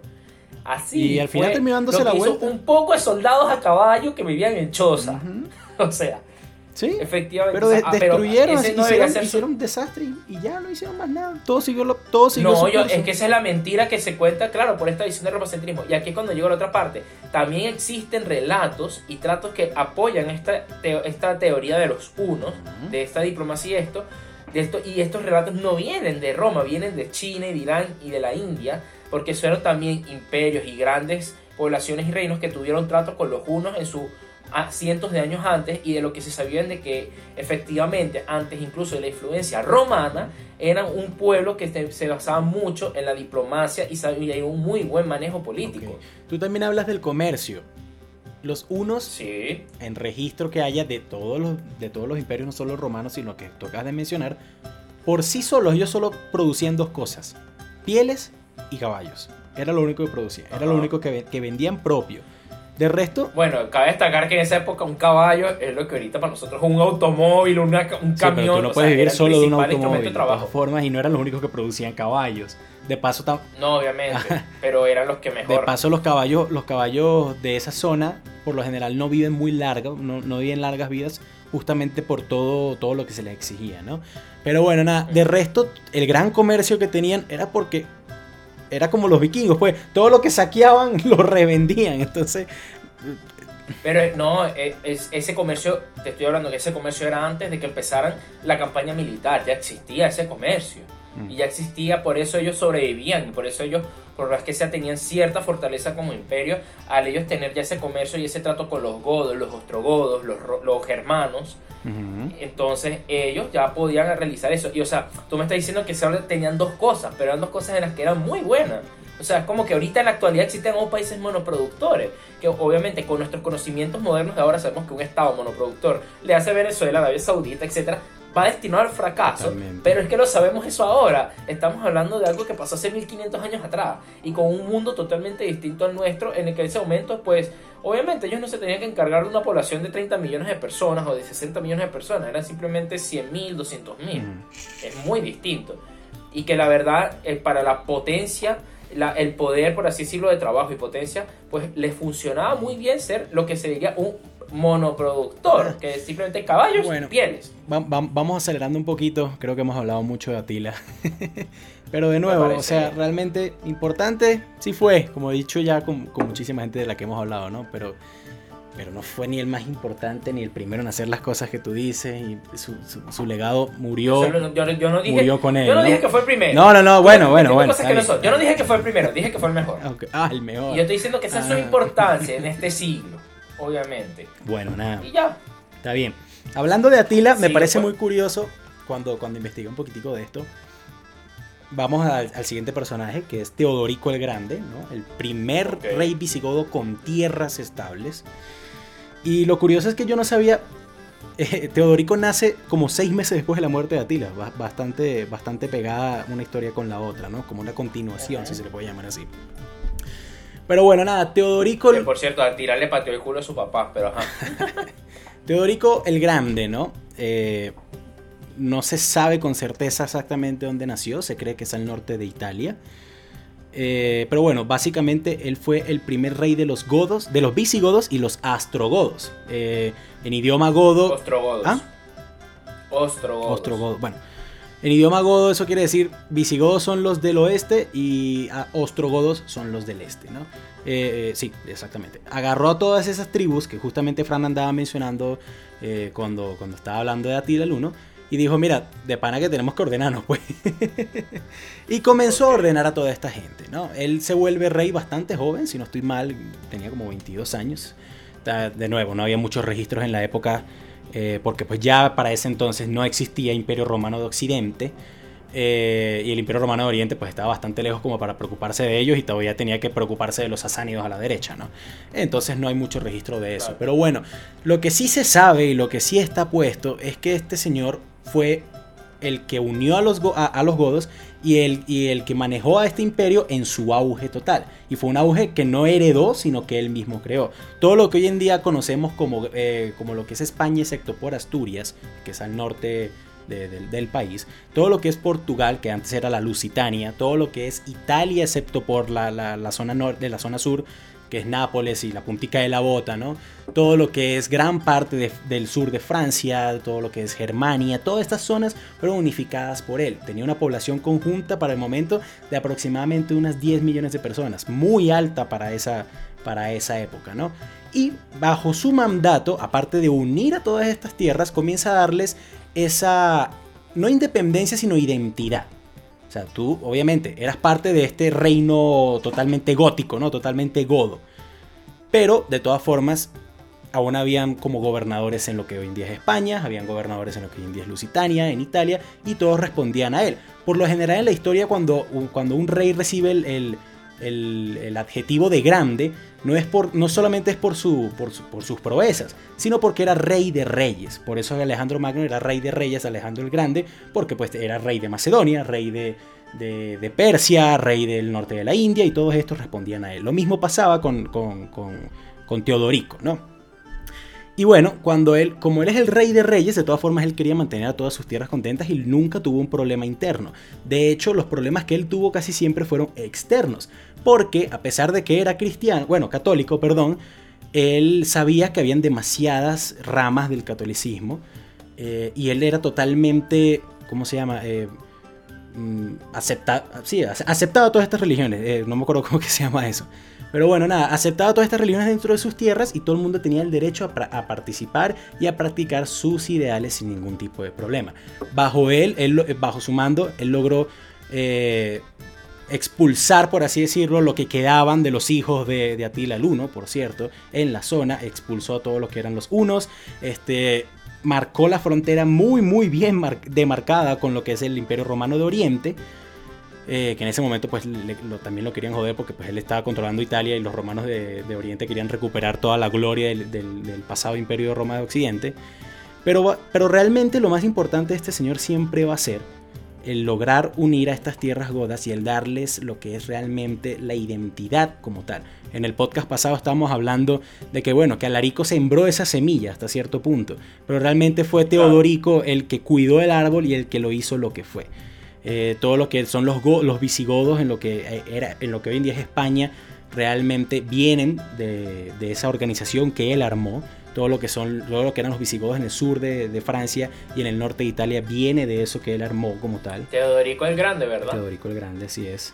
Así Y al final lo la vuelta. Un poco de soldados a caballo que vivían en choza. O sea, Sí. efectivamente. Pero de- ah, destruyeron, hicieron, un desastre y, y ya no hicieron más nada. Todo siguió, lo- todo siguió No, yo, es que esa es la mentira que se cuenta, claro, por esta visión del romocentrismo. Y aquí es cuando llego a la otra parte. También existen relatos y tratos que apoyan esta, teo- esta teoría de los unos, de esta diplomacia y esto, de esto. Y estos relatos no vienen de Roma, vienen de China y de Irán y de la India, porque fueron también imperios y grandes poblaciones y reinos que tuvieron tratos con los unos en su a cientos de años antes y de lo que se sabían de que efectivamente antes incluso de la influencia romana eran un pueblo que se, basaba mucho en la diplomacia y sabía un muy buen manejo político. Ok. Tú también hablas del comercio. Los unos, Sí, en registro que haya de todos los, de todos los imperios, no solo romanos, sino que tú acabas de mencionar, por sí solos ellos solo producían dos cosas, pieles y caballos. Era lo único que producían, era lo único que vendían propio. De resto, bueno, cabe destacar que en esa época un caballo es lo que ahorita para nosotros es un automóvil, una- un sí, pero camión. tú no o sea, puedes vivir solo de un automóvil, de de trabajo. todas formas, y no eran los únicos que producían caballos. De paso, tam- No, obviamente, pero eran los que De mejor. paso, los caballos, los caballos de esa zona, por lo general, no viven muy largas, no, no viven largas vidas, justamente por todo, todo lo que se les exigía, ¿no? Pero bueno, nada, de resto, el gran comercio que tenían era porque era como los vikingos, pues, todo lo que saqueaban lo revendían, entonces, Pero eh, no, eh, es- ese comercio, te estoy hablando que ese comercio era antes de que empezaran la campaña militar, ya existía ese comercio. Y ya existía, por eso ellos sobrevivían, y por eso ellos, por las que sea, tenían cierta fortaleza como imperio, al ellos tener ya ese comercio y ese trato con los godos, los ostrogodos, los, los germanos. Entonces ellos ya podían realizar eso. Y o sea, tú me estás diciendo que solo tenían dos cosas, pero eran dos cosas en las que eran muy buenas. O sea, es como que ahorita en la actualidad existen dos países monoproductores, que obviamente con nuestros conocimientos modernos de ahora sabemos que un Estado monoproductor le hace a Venezuela, Arabia Saudita, etcétera, va destinado al fracaso, pero es que lo sabemos eso ahora. Estamos hablando de algo que pasó hace 1500 años atrás y con un mundo totalmente distinto al nuestro en el que en ese momento, pues, obviamente ellos no se tenían que encargar de una población de 30 millones de personas o de 60 millones de personas, eran simplemente 100 mil, 200 mil. Es muy distinto. Y que la verdad, eh, para la potencia el poder, por así decirlo, de trabajo y potencia, pues le funcionaba muy bien ser lo que se diría un monoproductor, que es simplemente caballos y pieles. vamos acelerando un poquito, creo que hemos hablado mucho de Atila. Pero de nuevo, o sea, realmente importante sí fue, como he dicho ya con, con muchísima gente de la que hemos hablado, ¿no? Pero pero no fue ni el más importante ni el primero en hacer las cosas que tú dices y su, legado murió yo, no dije, con él yo no, dije que fue el primero no no no bueno bueno bueno yo no dije que fue el primero dije que fue el mejor ah el mejor y yo estoy diciendo que esa es su ah. importancia en este siglo obviamente bueno nada y ya está bien hablando de Atila me parece muy curioso cuando cuando investigué un poquitico de esto Vamos al, siguiente personaje, que es Teodorico el Grande, ¿no? el primer rey visigodo con tierras estables. Y lo curioso es que yo no sabía. Eh, Teodorico nace como seis meses después de la muerte de Atila, bastante, bastante pegada una historia con la otra, ¿no? Como una continuación, si se le puede llamar así. Pero bueno, nada, Teodorico. por cierto, Atila le pateó el culo a su papá, pero ajá. Teodorico el Grande, ¿no? Eh, no se sabe con certeza exactamente dónde nació, se cree que es al norte de Italia. Eh, pero bueno, básicamente él fue el primer rey de los godos, de los visigodos y los astrogodos. Eh, en idioma godo. Ostrogodos. ¿Ah? Ostrogodos. Ostrogodos. Bueno, en idioma godo eso quiere decir visigodos son los del oeste y ah, ostrogodos son los del este, ¿no? Eh, sí, exactamente. Agarró a todas esas tribus que justamente Fran andaba mencionando cuando, cuando estaba hablando de Atila el 1 y dijo, mira, de pana que tenemos que ordenarnos, pues. y comenzó a ordenar a toda esta gente, ¿no? Él se vuelve rey bastante joven, si no estoy mal, tenía como 22 años. De nuevo, no había muchos registros en la época, eh, porque pues ya para ese entonces no existía Imperio Romano de Occidente. Eh, y el Imperio Romano de Oriente pues estaba bastante lejos como para preocuparse de ellos y todavía tenía que preocuparse de los sasánidos a la derecha, ¿no? Entonces no hay mucho registro de eso. Pero bueno, lo que sí se sabe y lo que sí está puesto es que este señor fue el que unió a los, a, los godos y el, y el que manejó a este imperio en su auge total. Y fue un auge que no heredó, sino que él mismo creó. Todo lo que hoy en día conocemos como, eh, como lo que es España, excepto por Asturias, que es al norte del país, todo lo que es Portugal, que antes era la Lusitania, todo lo que es Italia, excepto por la, la zona norte, la zona sur, que es Nápoles y la puntica de la bota, ¿no? Todo lo que es gran parte del sur de Francia, todo lo que es Germania, todas estas zonas fueron unificadas por él. Tenía una población conjunta para el momento de aproximadamente unas 10 millones de personas, muy alta para esa, para esa época, ¿no? Y bajo su mandato, aparte de unir a todas estas tierras, comienza a darles esa, no independencia, sino identidad. O sea, tú obviamente eras parte de este reino totalmente gótico, ¿no? Totalmente godo. Pero de todas formas, aún habían como gobernadores en lo que hoy en día es España, habían gobernadores en lo que hoy en día es Lusitania, en Italia, y todos respondían a él. Por lo general en la historia, cuando, cuando un rey recibe el, el, adjetivo de grande, no, es por, no solamente es por, su, por, por, sus proezas, sino porque era rey de reyes. Por eso Alejandro Magno era rey de reyes, Alejandro el Grande, porque pues era rey de Macedonia, rey de, de, Persia, rey del norte de la India, y todos estos respondían a él. Lo mismo pasaba con, con, con Teodorico, ¿no? Y bueno, cuando él, como él es el rey de reyes, de todas formas él quería mantener a todas sus tierras contentas y nunca tuvo un problema interno. De hecho, los problemas que él tuvo casi siempre fueron externos, porque a pesar de que era cristiano, bueno, católico, perdón, él sabía que habían demasiadas ramas del catolicismo eh, y él era totalmente, ¿cómo se llama? Eh, mm, acepta, sí, aceptaba todas estas religiones, eh, no me acuerdo cómo que se llama eso. Pero bueno, nada, aceptaba todas estas religiones dentro de sus tierras y todo el mundo tenía el derecho a, participar y a practicar sus ideales sin ningún tipo de problema. Bajo él, él bajo su mando, él logró eh, expulsar, por así decirlo, lo que quedaban de los hijos de, Atila el Uno, por cierto, en la zona, expulsó a todos los que eran los unos, este, marcó la frontera muy, muy bien demarcada con lo que es el Imperio Romano de Oriente, eh, que en ese momento pues también lo querían joder porque pues él estaba controlando Italia y los romanos de, Oriente querían recuperar toda la gloria del, pasado imperio de Roma de Occidente. Pero, pero realmente lo más importante de este señor siempre va a ser el lograr unir a estas tierras godas y el darles lo que es realmente la identidad como tal. En el podcast pasado estábamos hablando de que, bueno, que Alarico sembró esa semilla hasta cierto punto, pero realmente fue Teodorico el que cuidó el árbol y el que lo hizo lo que fue. Eh, todo lo que son los, los visigodos en lo, que eh, era, en lo que hoy en día es España, realmente vienen de, esa organización que él armó. Todo lo que, son, todo lo que eran los visigodos en el sur de, Francia y en el norte de Italia viene de eso que él armó como tal. Teodorico el Grande, ¿verdad? Teodorico el Grande, sí es.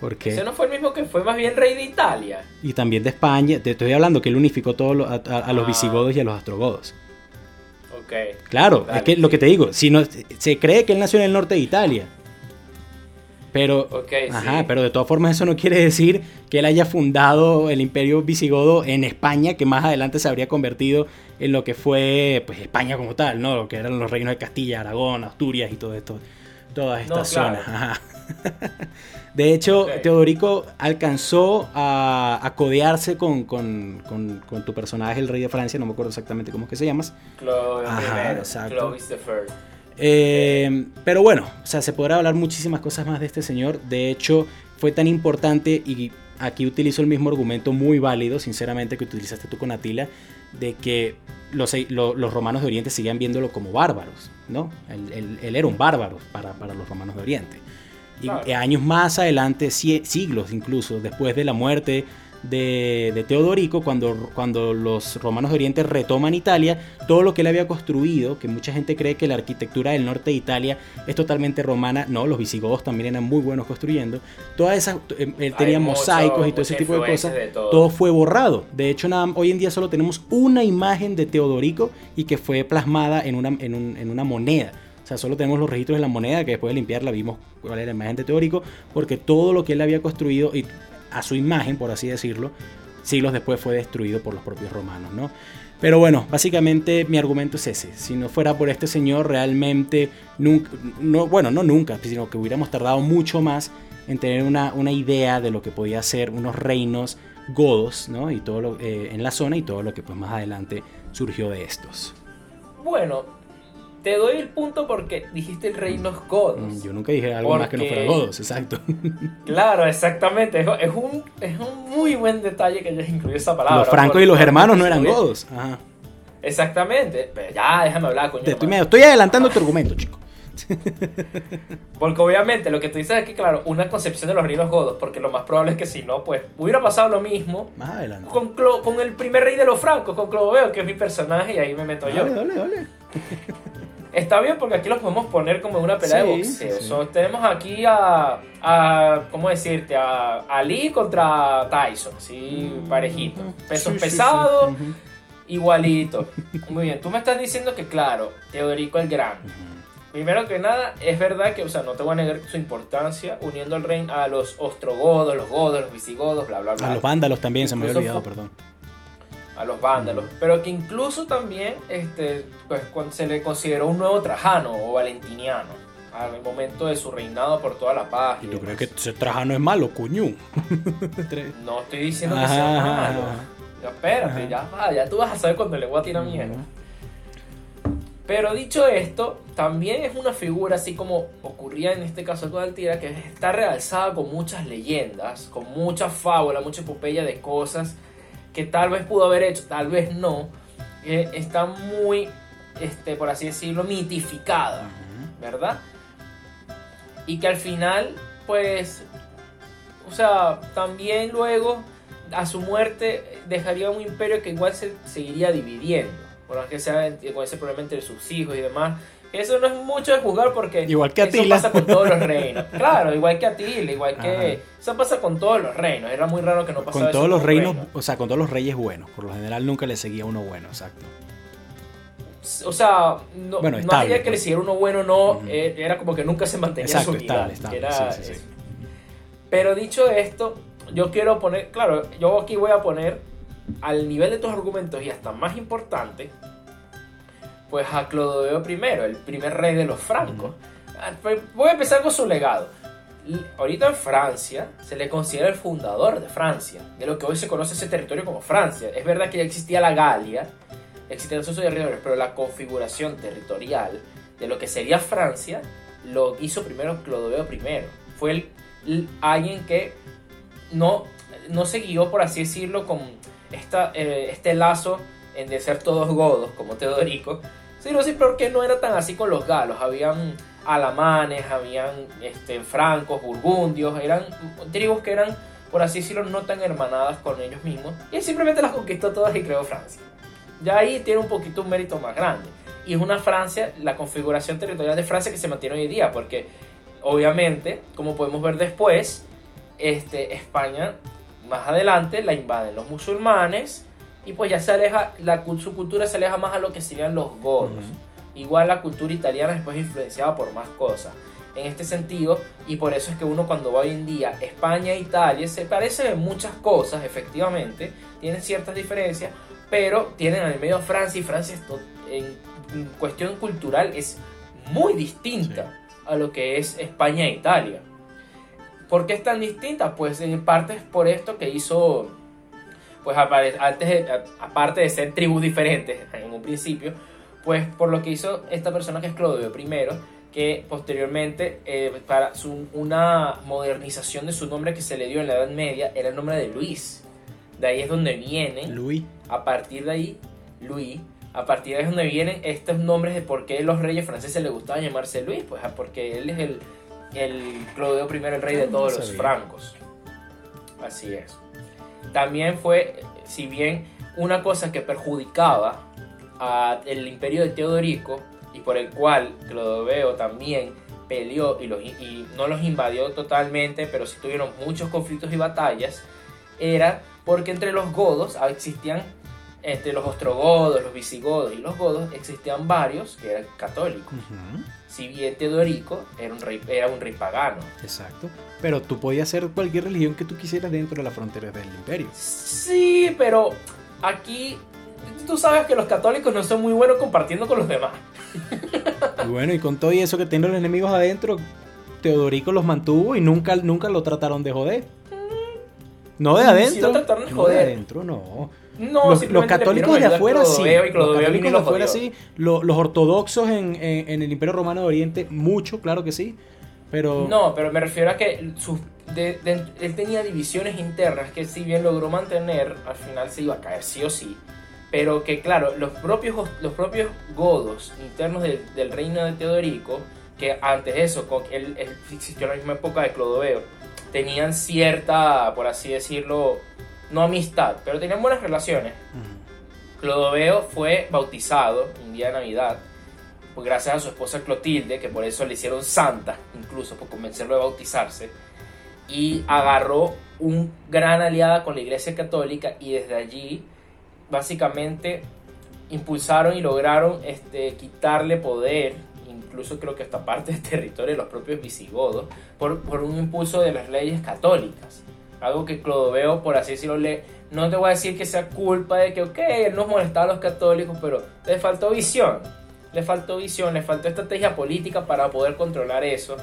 Porque... Ese no fue el mismo que fue más bien rey de Italia. Y también de España. Te estoy hablando que él unificó todo a, los ah. visigodos y a los astrogodos. Claro, es que lo que te digo, si no, se cree que él nació en el norte de Italia. Pero, ajá, pero de todas formas eso no quiere decir que él haya fundado el imperio visigodo en España, que más adelante se habría convertido en lo que fue pues, España como tal, ¿no? Lo que eran los reinos de Castilla, Aragón, Asturias y todo esto, todas estas zonas. De hecho, Teodorico alcanzó a, codearse con, tu personaje, el rey de Francia, no me acuerdo exactamente cómo es que se llamas. Eh, pero bueno, o sea, se podrá hablar muchísimas cosas más de este señor. De hecho, fue tan importante y aquí utilizo el mismo argumento muy válido, sinceramente, que utilizaste tú con Atila, de que los, los, romanos de Oriente seguían viéndolo como bárbaros, ¿no? Él, era un bárbaro para, para los romanos de Oriente. Y años más adelante, siglos incluso, después de la muerte de, Teodorico, cuando, cuando los romanos de Oriente retoman Italia, todo lo que él había construido, que mucha gente cree que la arquitectura del norte de Italia es totalmente romana, no, los visigodos también eran muy buenos construyendo, todas esas, eh, él tenía mosaicos y todo ese tipo de cosas, todo. fue borrado. De hecho, nada, hoy en día solo tenemos una imagen de Teodorico y que fue plasmada en una, en una moneda. O sea, solo tenemos los registros de la moneda que después de limpiarla vimos cuál era la imagen de teórico, porque todo lo que él había construido y a su imagen, por así decirlo, siglos después fue destruido por los propios romanos, ¿no? Pero bueno, básicamente mi argumento es ese. Si no fuera por este señor, realmente nunca, no, bueno, no nunca, sino que hubiéramos tardado mucho más en tener una, idea de lo que podía ser unos reinos godos, ¿no? Y todo eh, en la zona y todo lo que pues más adelante surgió de estos. Bueno, te doy el punto porque dijiste el reino es godos. Mm, yo nunca dije algo más que no fuera godos, exacto. Claro, exactamente. Es, un, es un muy buen detalle que hayas incluido esa palabra. Los francos y los hermanos no eran godos. Ajá. Exactamente. Pero ya, déjame hablar, coño. estoy, estoy adelantando tu argumento, chico. Porque obviamente lo que tú dices aquí, claro, una concepción de los reinos godos, porque lo más probable es que si no, pues hubiera pasado lo mismo más adelante. Con, con el primer rey de los francos, con Clodoveo, que es mi personaje, y ahí me meto yo. Dale, dale. Está bien porque aquí los podemos poner como una pelea de boxeo. tenemos aquí a, a, ¿cómo decirte? A Ali contra Tyson, así mm, parejito. Pesos pesados, igualito. Muy bien, tú me estás diciendo que claro, Teodorico el Grande. Primero que nada, es verdad que, o sea, no te voy a negar su importancia uniendo al reino a los ostrogodos, los godos, los visigodos, bla, bla, bla. A los vándalos también, se me había olvidado, perdón a los vándalos, pero que incluso también este, pues, se le consideró un nuevo Trajano o Valentiniano al momento de su reinado por toda la paz. ¿Y tú crees que ese Trajano es malo, cuñu? no estoy diciendo que sea malo. Ya, espérate, ya va, ya tú vas a saber cuando le voy a tirar miedo. Pero dicho esto, también es una figura así como ocurría en este caso con Altira, que está realzada con muchas leyendas, con mucha fábula, mucha epopeya de cosas que tal vez pudo haber hecho, tal vez no, está muy, este, por así decirlo, mitificada, ¿verdad? Y que al final, pues, o sea, también luego, a su muerte, dejaría un imperio que igual se seguiría dividiendo, por más que sea con ese problema entre sus hijos y demás, Eso no es mucho de jugar porque igual que eso pasa con todos los reinos. Claro, igual que Atila, igual que... Eso pasa con todos los reinos. Era muy raro que no pasara Con todos los reinos, o sea, con todos los reyes buenos. Por lo general nunca le seguía uno bueno, exacto. O sea, no, bueno, no había que le siguiera uno bueno, no. Eh, era como que nunca se mantenía exacto, su unidad. Estable, sí, sí, Pero dicho esto, yo quiero poner... Claro, yo aquí voy a poner al nivel de tus argumentos y hasta más importante pues a Clodoveo I, el primer rey de los francos. Ah, pues, voy a empezar con su legado. Ahorita en Francia se le considera el fundador de Francia, de lo que hoy se conoce ese territorio como Francia. Es verdad que ya existía la Galia, existían los territorios, pero la configuración territorial de lo que sería Francia lo hizo primero Clodoveo I. Fue el, alguien que no, no se guió, por así decirlo, con esta, eh, este lazo en de ser todos godos, como Teodorico, Sí, no sé por qué no era tan así con los galos. Habían alamanes, habían este, francos, burgundios, eran tribus que eran, por así decirlo, no tan hermanadas con ellos mismos. Y él simplemente las conquistó todas y creó Francia. Ya ahí tiene un poquito un mérito más grande. Y es una Francia, la configuración territorial de Francia que se mantiene hoy día, porque obviamente, como podemos ver después, este, España más adelante la invaden los musulmanes y pues ya se aleja, la, su cultura se aleja más a lo que serían los godos. Igual la cultura italiana después influenciada por más cosas. En este sentido, y por eso es que uno cuando va hoy en día España e Italia se parecen en muchas cosas, efectivamente, tienen ciertas diferencias, pero tienen al medio Francia y Francia en, cuestión cultural es muy distinta a lo que es España e Italia. ¿Por qué es tan distinta? Pues en parte es por esto que hizo pues antes aparte de ser tribus diferentes en un principio, pues por lo que hizo esta persona que es Clodoveo I, que posteriormente eh, para su, una modernización de su nombre que se le dio en la Edad Media era el nombre de Luis. De ahí es donde viene. Luis. A partir de ahí, Luis. A partir de ahí es donde vienen estos nombres de por qué los reyes franceses les gustaba llamarse Luis. Pues ah, porque él es el, el Clodoveo I, el rey de todos los francos. Así es también fue, si bien una cosa que perjudicaba al imperio de Teodorico y por el cual Clodoveo también peleó y, los, y no los invadió totalmente, pero sí tuvieron muchos conflictos y batallas, era porque entre los godos existían, entre los ostrogodos, los visigodos y los godos, existían varios que eran católicos si bien Teodorico era un rey, era un rey pagano. Exacto. Pero tú podías ser cualquier religión que tú quisieras dentro de las fronteras del imperio. Sí, pero aquí tú sabes que los católicos no son muy buenos compartiendo con los demás. Bueno, y con todo y eso que tienen los enemigos adentro, Teodorico los mantuvo y nunca, nunca lo trataron de joder. No de adentro. Sí lo trataron de joder. No de adentro, no los, católicos de afuera sí. Los católicos de afuera sí. Los, ortodoxos en, el Imperio Romano de Oriente, mucho, claro que sí. Pero... No, pero me refiero a que él tenía divisiones internas que si bien logró mantener, al final se iba a caer sí o sí. Pero que claro, los propios, los propios godos internos del reino de Teodorico, que antes de eso, él, él existió en la misma época de Clodoveo, tenían cierta, por así decirlo, no amistad, pero tenían buenas relaciones. Clodoveo fue bautizado un día de Navidad, pues gracias a su esposa Clotilde, que por eso le hicieron santa, incluso por convencerlo de bautizarse, y agarró un gran aliada con la Iglesia Católica y desde allí básicamente impulsaron y lograron este, quitarle poder, incluso creo que hasta parte del territorio de los propios visigodos, por, por un impulso de las leyes católicas. Algo que Clodoveo, por así decirlo, le, no te voy a decir que sea culpa de que, ok, él nos molestaba a los católicos, pero le faltó visión. Le faltó visión, le faltó estrategia política para poder controlar eso.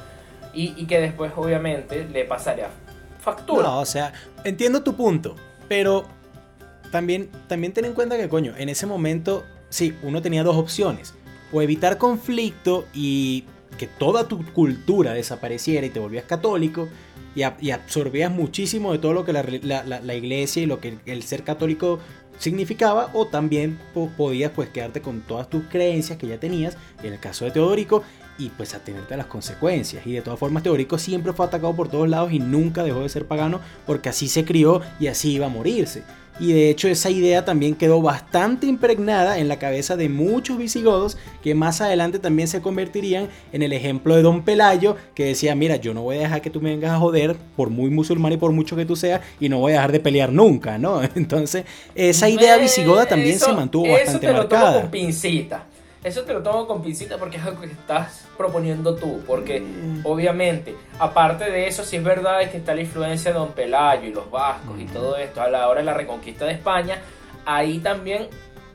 Y, que después, obviamente, le pasaría factura. No, o sea, entiendo tu punto, pero también, también ten en cuenta que, coño, en ese momento, sí, uno tenía dos opciones. O evitar conflicto y que toda tu cultura desapareciera y te volvías católico y, absorbías muchísimo de todo lo que la, iglesia y lo que el ser católico significaba o también podías pues quedarte con todas tus creencias que ya tenías en el caso de Teodorico y pues atenerte a las consecuencias. Y de todas formas Teodorico siempre fue atacado por todos lados y nunca dejó de ser pagano porque así se crió y así iba a morirse y de hecho esa idea también quedó bastante impregnada en la cabeza de muchos visigodos que más adelante también se convertirían en el ejemplo de Don Pelayo que decía, mira, yo no voy a dejar que tú me vengas a joder por muy musulmán y por mucho que tú seas y no voy a dejar de pelear nunca, ¿no? Entonces esa idea visigoda también se mantuvo bastante eso te marcada. Lo tomo con pincita. Eso te lo tomo con pincita porque es algo que estás proponiendo tú. Porque Mm. obviamente, aparte de eso, sí es verdad que está la influencia de Don Pelayo y los vascos y Mm. todo esto a la hora de la reconquista de España. Ahí también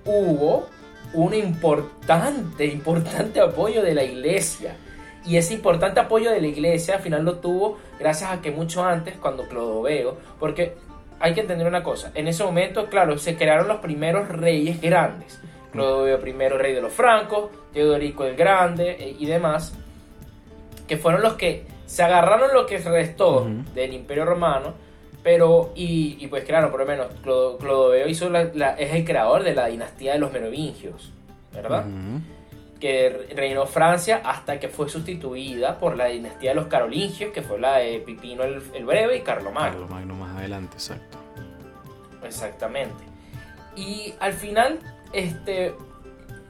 hubo un importante, importante apoyo de la iglesia. Y ese importante apoyo de la iglesia al final lo tuvo gracias a que mucho antes, cuando Clodoveo, porque hay que entender una cosa, en ese momento, claro, se crearon los primeros reyes grandes. Clodoveo I, rey de los francos, Teodorico el Grande eh, y demás, que fueron los que se agarraron lo que restó del Imperio Romano, pero, y, y pues claro, por lo menos Clodo- Clodoveo hizo la- la- es el creador de la dinastía de los merovingios, ¿verdad? Que reinó Francia hasta que fue sustituida por la dinastía de los carolingios, que fue la de Pipino el, el Breve y Carlomagno. Carlomagno más adelante, exacto. Exactamente. Y al final, este,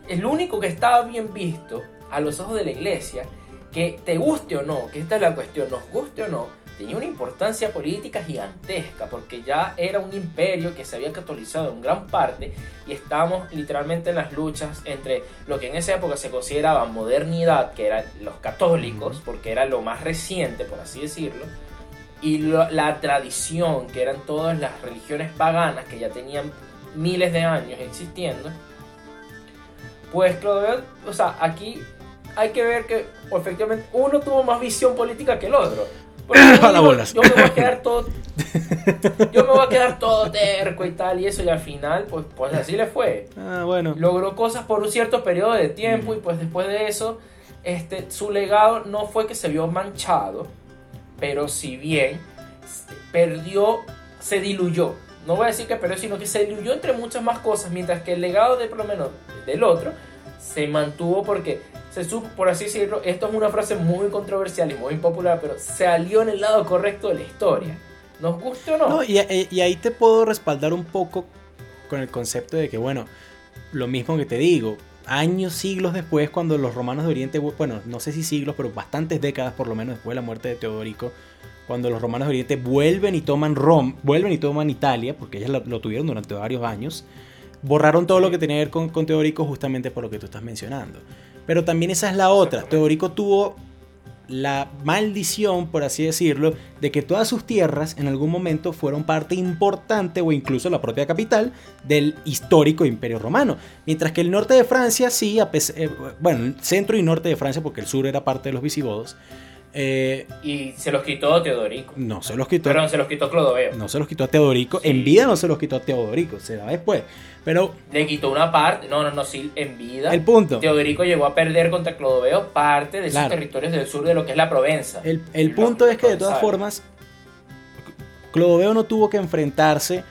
el único que estaba bien visto a los ojos de la iglesia, que te guste o no, que esta es la cuestión, nos guste o no, tenía una importancia política gigantesca, porque ya era un imperio que se había catolizado en gran parte y estábamos literalmente en las luchas entre lo que en esa época se consideraba modernidad, que eran los católicos, porque era lo más reciente, por así decirlo, y lo- la tradición, que eran todas las religiones paganas que ya tenían miles de años existiendo, pues Clodoveo, o sea, aquí hay que ver que efectivamente uno tuvo más visión política que el otro. Dijo, bolas. yo me voy a quedar todo yo me voy a quedar todo terco y tal y eso y al final pues, pues así le fue Ah, bueno. logró cosas por un cierto periodo de tiempo y pues después de eso este, su legado no fue que se vio manchado, pero si bien perdió, se diluyó. No voy a decir que perdió, sino que se diluyó entre muchas más cosas, mientras que el legado de por lo menos del otro se mantuvo porque se supo, por así decirlo, esto es una frase muy controversial y muy impopular, pero salió en el lado correcto de la historia. ¿Nos guste o no? No, y, y- y ahí te puedo respaldar un poco con el concepto de que, bueno, lo mismo que te digo, años, siglos después, cuando los romanos de Oriente, bueno, no sé si siglos, pero bastantes décadas por lo menos después de la muerte de Teodorico, cuando los romanos de Oriente vuelven y toman Roma, vuelven y toman Italia, porque ellos lo, lo tuvieron durante varios años, borraron todo lo que tenía que ver con, con Teodorico justamente por lo que tú estás mencionando. Pero también esa es la otra. Teodorico tuvo la maldición, por así decirlo, de que todas sus tierras en algún momento fueron parte importante o incluso la propia capital del histórico imperio romano. Mientras que el norte de Francia sí, a pes- eh, bueno, el centro y norte de Francia, porque el sur era parte de los visigodos, eh, Y se los quitó Teodorico. no se los quitó. Perdón, se los quitó Clodoveo. No se los quitó a Teodorico. Sí. En vida no se los quitó a Teodorico. Se da después. Pero Le quitó una parte, no, no, no, sí, en vida. el punto. Teodorico llegó a perder contra Clodoveo parte de Claro. sus territorios del sur de lo que es la Provenza. El, el punto es que de todas formas, Clodoveo no tuvo que enfrentarse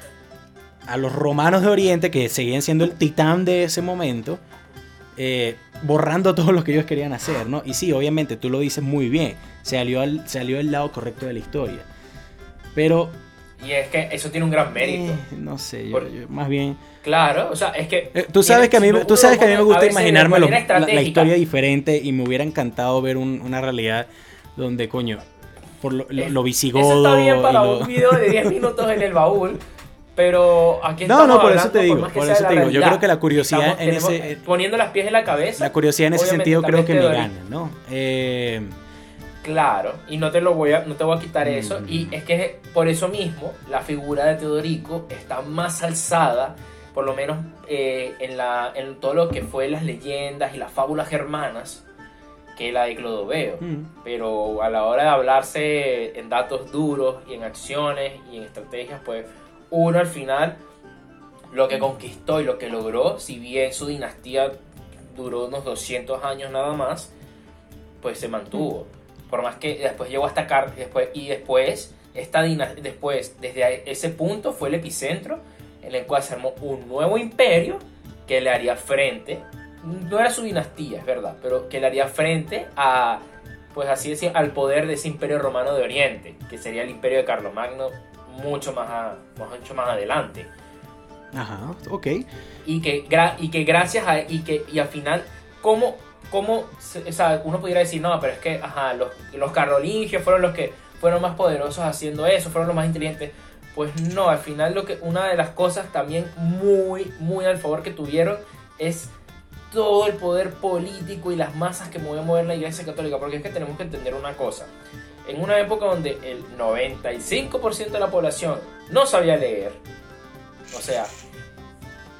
a los romanos de Oriente, que seguían siendo el titán de ese momento, eh, borrando todo lo que ellos querían hacer, ¿no? Y sí, obviamente, tú lo dices muy bien, salió al, salió el lado correcto de la historia. Pero, Y es que eso tiene un gran mérito. eh, no sé, yo, yo más bien... Claro, o sea, es que. Eh, Tú sabes que a mí, tú sabes que a mí me gusta imaginarme lo- la, la historia diferente y me hubiera encantado ver un- una realidad donde, coño, por lo, lo, lo Eso visigodo. está bien para lo- un video de 10 minutos en el baúl. Pero aquí No, no, por eso te digo, por eso te digo. Yo creo que la curiosidad Estamos- en tenemos- ese- Poniendo las pies en la cabeza. La curiosidad en ese sentido creo que me gana, ¿no? Eh, Claro, y no te lo voy a, no te voy a quitar eso. Mm. Y es que por eso mismo la figura de Teodorico está más alzada, por lo menos eh, en, la, en todo lo que fue las leyendas y las fábulas germanas, que la de Clodoveo. mm, Pero a la hora de hablarse en datos duros y en acciones y en estrategias, pues uno al final lo que conquistó y lo que logró, si bien su dinastía duró unos 200 años nada más, pues se mantuvo. Por más que después llegó hasta Car después, y después, esta después, desde ese punto fue el epicentro en el cual se armó un nuevo imperio que le haría frente, no era su dinastía, es verdad, pero que le haría frente a, pues así decir, al poder de ese imperio romano de Oriente, que sería el imperio de Carlomagno mucho más, a- mucho más adelante. Ajá, ok. Y que, y que gracias a... Y que y al final, ¿cómo, cómo o sea, uno pudiera decir, no, pero es que, ajá, los, los carolingios fueron los que fueron más poderosos haciendo eso, fueron los más inteligentes. Pues no, al final lo que una de las cosas también muy, muy al favor que tuvieron es todo el poder político y las masas que movió mover la Iglesia Católica, porque es que tenemos que entender una cosa. En una época donde el 95% de la población no sabía leer, o sea,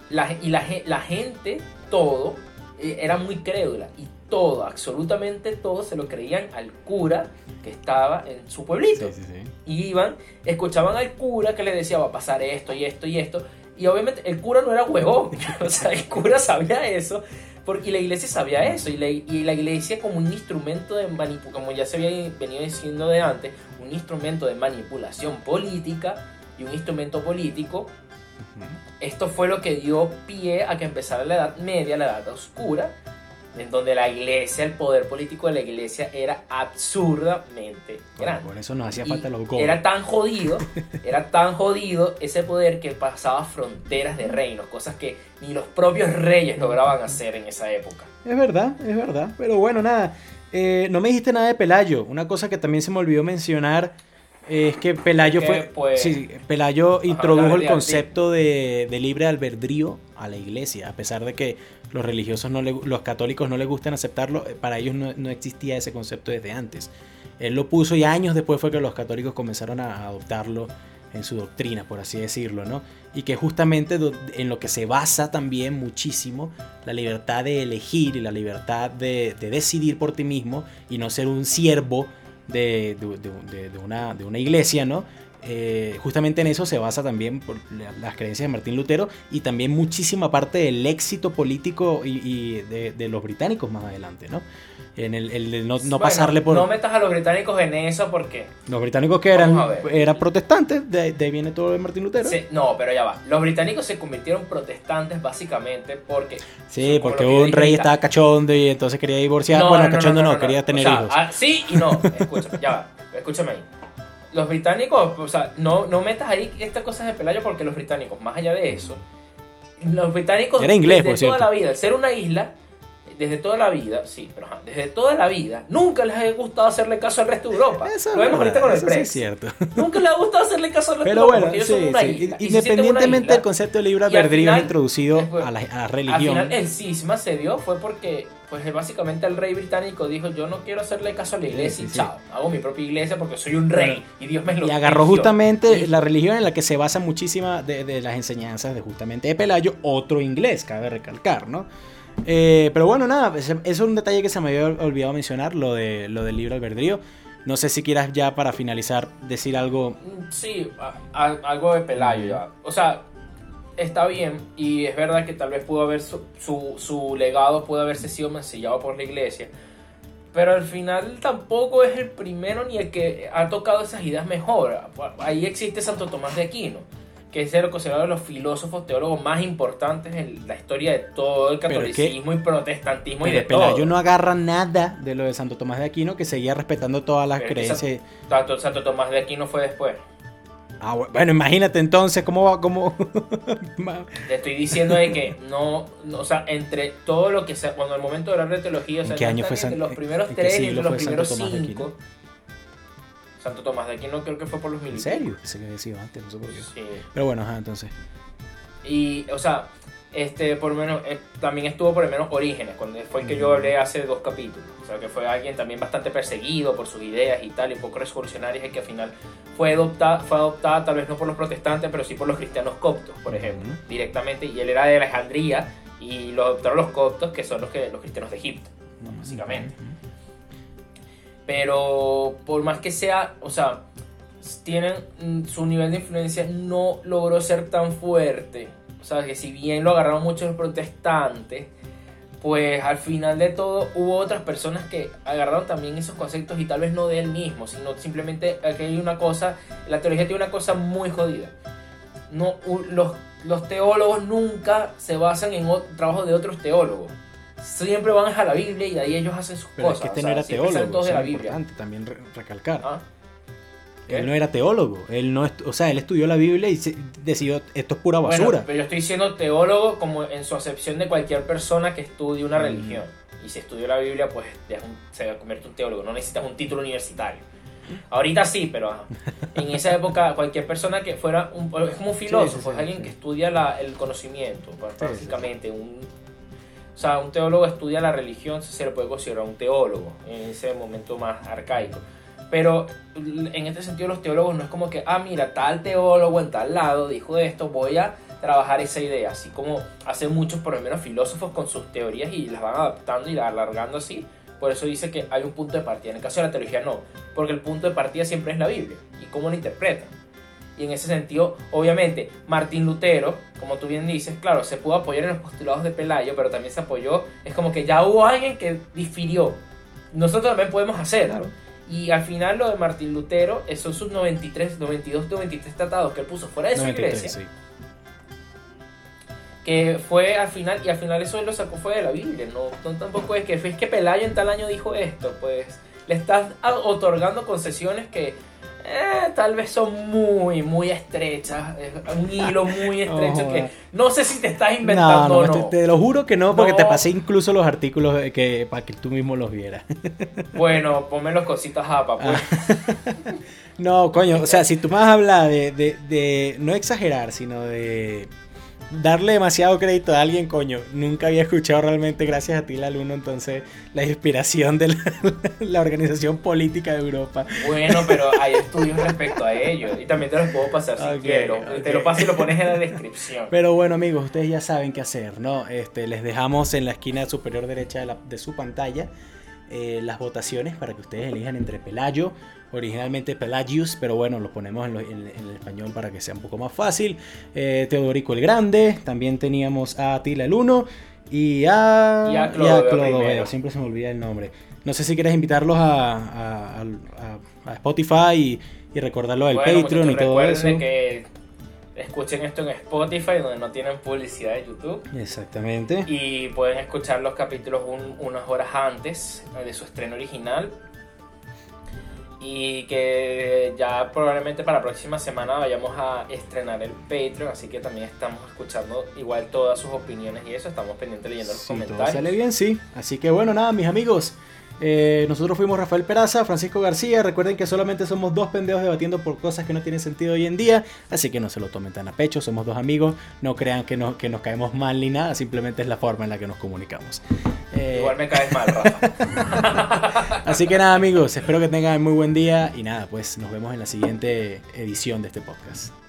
la, y la, ge- la gente, todo, eh, era muy crédula y todo, absolutamente todo se lo creían al cura que estaba en su pueblito. Sí, sí, sí. Y iban, escuchaban al cura que le decía va a pasar esto y esto y esto. Y obviamente el cura no era huevón. O sea, el cura sabía eso. Porque la iglesia sabía eso. Y la, y la iglesia como un instrumento de manipulación, como ya se había venido diciendo de antes, un instrumento de manipulación política y un instrumento político. Esto fue lo que dio pie a que empezara la Edad Media, la Edad Oscura, en donde la iglesia, el poder político de la iglesia era absurdamente grande. por eso nos hacía Y falta los godos. Era tan jodido, era tan jodido ese poder que pasaba fronteras de reinos, cosas que ni los propios reyes lograban hacer en esa época. Es verdad, es verdad. Pero bueno, nada. eh, no me dijiste nada de Pelayo. Una cosa que también se me olvidó mencionar es que Pelayo Que, fue. pues, sí, Pelayo introdujo el concepto de, de libre albedrío a la iglesia. A pesar de que los religiosos no le, los católicos no les gustan aceptarlo, eh, para ellos no, no existía ese concepto desde antes. Él lo puso y años después fue que los católicos comenzaron a adoptarlo en su doctrina, por así decirlo, ¿no? Y que justamente en lo que se basa también muchísimo la libertad de elegir y la libertad de, de decidir por ti mismo y no ser un siervo de, de- una, de una iglesia, ¿no? Eh, justamente en eso se basa también por la- las creencias de Martín Lutero y también muchísima parte del éxito político y, y de, de los británicos más adelante, ¿no? En el, el de no, no Bueno, pasarle por... No metas a los británicos en eso porque... Los británicos que eran, eran protestantes, de, de ahí viene todo de Martín Lutero. no, pero ya va. Los británicos se convirtieron protestantes básicamente porque... Sí, porque un rey estaba cachondo y entonces quería divorciar. bueno, cachondo no, quería tener O sea, hijos. ah, sí y no. Escúchame, ya va. Escúchame ahí. Los británicos, o sea, no, no metas ahí estas cosas de Pelayo porque los británicos, más allá de eso, los británicos Era inglés, desde por toda cierto. la vida, al ser una isla, desde toda la vida, sí, pero ajá, desde toda la vida, nunca les ha gustado hacerle caso al resto de Europa. Eso Lo vemos ahorita con el eso sí es Brexit. cierto. Nunca les ha gustado hacerle caso al resto Pero de Europa bueno, sí, una sí. isla. Independientemente del concepto de libre al albedrío introducido después- a la, a la Al religión. final el cisma se dio fue porque pues básicamente el rey británico dijo yo no quiero hacerle caso a la iglesia Sí, chao, hago mi propia iglesia porque soy un rey y Dios me lo y agarró eligió". justamente la religión en la que se basa muchísima de, de las enseñanzas de justamente de Pelayo, otro inglés, cabe recalcar, ¿no? Eh, pero bueno, nada, eso es un detalle que se me había olvidado mencionar, lo, de, lo del libre albedrío. No sé si quieras ya para finalizar decir algo. Sí, a- a- algo de Pelayo ya. O sea, está bien y es verdad que tal vez pudo haber su, su, su legado pudo haberse sido mancillado por la iglesia. Pero al final tampoco es el primero ni el que ha tocado esas ideas mejor. Ahí existe Santo Tomás de Aquino, que es el considerado de los filósofos teólogos más importantes en la historia de todo el que- catolicismo y protestantismo y de Pelayo todo. no agarra nada de lo de Santo Tomás de Aquino, que seguía respetando todas las Pero es que creencias. Santo Tomás de Aquino fue después. Ah, bu- bueno, imagínate entonces cómo va, cómo... Te estoy diciendo de que no, no, o sea, entre todo lo que sea, cuando el momento de hablar de teología, o sea, ¿En qué año fue entre San- los primeros tres y entre los primeros cinco. Santo Tomás de Aquino creo que fue por los ¿En militares. serio? Ese que decía antes, no sé por qué. Sí. Pero bueno, ajá, entonces. Y, o sea, este, por menos, eh, también estuvo por lo menos Orígenes, cuando fue el que yo hablé hace dos capítulos. O sea, que fue alguien también bastante perseguido por sus ideas y tal, y un poco revolucionario, y que al final fue adoptada, fue adoptada tal vez no por los protestantes, pero sí por los cristianos coptos, por ejemplo, directamente. Y él era de Alejandría, y lo adoptaron los coptos, que son los, que, los cristianos de Egipto, básicamente. Pero por más que sea, o sea, tienen mm, su nivel de influencia no logró ser tan fuerte. O sea, que si bien lo agarraron muchos los protestantes, pues al final de todo hubo otras personas que agarraron también esos conceptos y tal vez no de él mismo, sino simplemente aquí hay una cosa, la teología tiene una cosa muy jodida. No, los, los teólogos nunca se basan en trabajo de otros teólogos. Siempre van a la Biblia y de ahí ellos hacen sus Pero es cosas. que este no sea, era teólogo, es importante también re- recalcar. ¿Ah? Él no era teólogo, él no, o sea, él estudió la Biblia y decidió, esto es pura basura. Bueno, pero yo estoy diciendo teólogo como en su acepción de cualquier persona que estudie una mm. religión. Y si estudió la Biblia, pues se convierte en un teólogo, no necesitas un título universitario. Ahorita sí, pero en esa época cualquier persona que fuera un, es como un filósofo, es alguien que estudia el conocimiento, básicamente un o sea, un teólogo estudia la religión, se le puede considerar un teólogo en ese momento más arcaico. Pero en este sentido los teólogos no es como que, ah, mira, tal teólogo en tal lado dijo esto, voy a trabajar esa idea, así como hacen muchos, por lo menos, filósofos con sus teorías y las van adaptando y alargando así. Por eso dice que hay un punto de partida. En el caso de la teología no, porque el punto de partida siempre es la Biblia y cómo la interpreta. Y en ese sentido, obviamente, Martín Lutero, como tú bien dices, claro, se pudo apoyar en los postulados de Pelayo, pero también se apoyó, es como que ya hubo alguien que difirió. Nosotros también podemos hacerlo. Y al final lo de Martín Lutero, son sus 93, 92, 93 tratados que él puso fuera de su iglesia. Que fue al final, y al final eso él lo sacó fuera de la Biblia. No, tampoco es que es que Pelayo en tal año dijo esto, pues le estás otorgando concesiones que eh, tal vez son muy, muy estrechas. Un hilo muy estrecho que no sé si te estás inventando no, no, Te, lo juro que no, porque te pasé incluso los artículos que, para que tú mismo los vieras. Bueno, ponme los cositas a pues. no, coño, o sea, si tú me vas a hablar de, de, de no exagerar, sino de darle demasiado crédito a alguien, coño. Nunca había escuchado realmente, gracias a ti, la Luna, entonces, la inspiración de la, organización política de Europa. Bueno, pero hay estudios respecto a ello. Y también te los puedo pasar si quiero. Te lo paso y lo pones en la descripción. Pero bueno, amigos, ustedes ya saben qué hacer, ¿no? Este, les dejamos en la esquina superior derecha de, de su pantalla eh, las votaciones para que ustedes elijan entre Pelayo, originalmente Pelagius, pero bueno, lo ponemos en, el español para que sea un poco más fácil. Eh, Teodorico el Grande, también teníamos a Atila el 1 y a, y a Clodoveo, siempre se me olvida el nombre. No sé si quieres invitarlos a, Spotify y, y recordarlo del Patreon y todo eso. Que escuchen esto en Spotify, donde no tienen publicidad de YouTube. Exactamente. Y pueden escuchar los capítulos unas horas antes de su estreno original. Y que ya probablemente para la próxima semana vayamos a estrenar el Patreon, así que también estamos escuchando igual todas sus opiniones y eso, estamos pendientes leyendo los comentarios. sale bien, sí. Así que bueno, nada, mis amigos. Eh, nosotros fuimos Rafael Peraza, Francisco García. Recuerden que solamente somos dos pendejos debatiendo por cosas que no tienen sentido hoy en día. Así que no se lo tomen tan a pecho. Somos dos amigos. No crean que, que nos caemos mal ni nada. Simplemente es la forma en la que nos comunicamos. Eh, Igual me caes mal, Rafa. Así que nada, amigos. Espero que tengan muy buen día. Y nada, pues nos vemos en la siguiente edición de este podcast.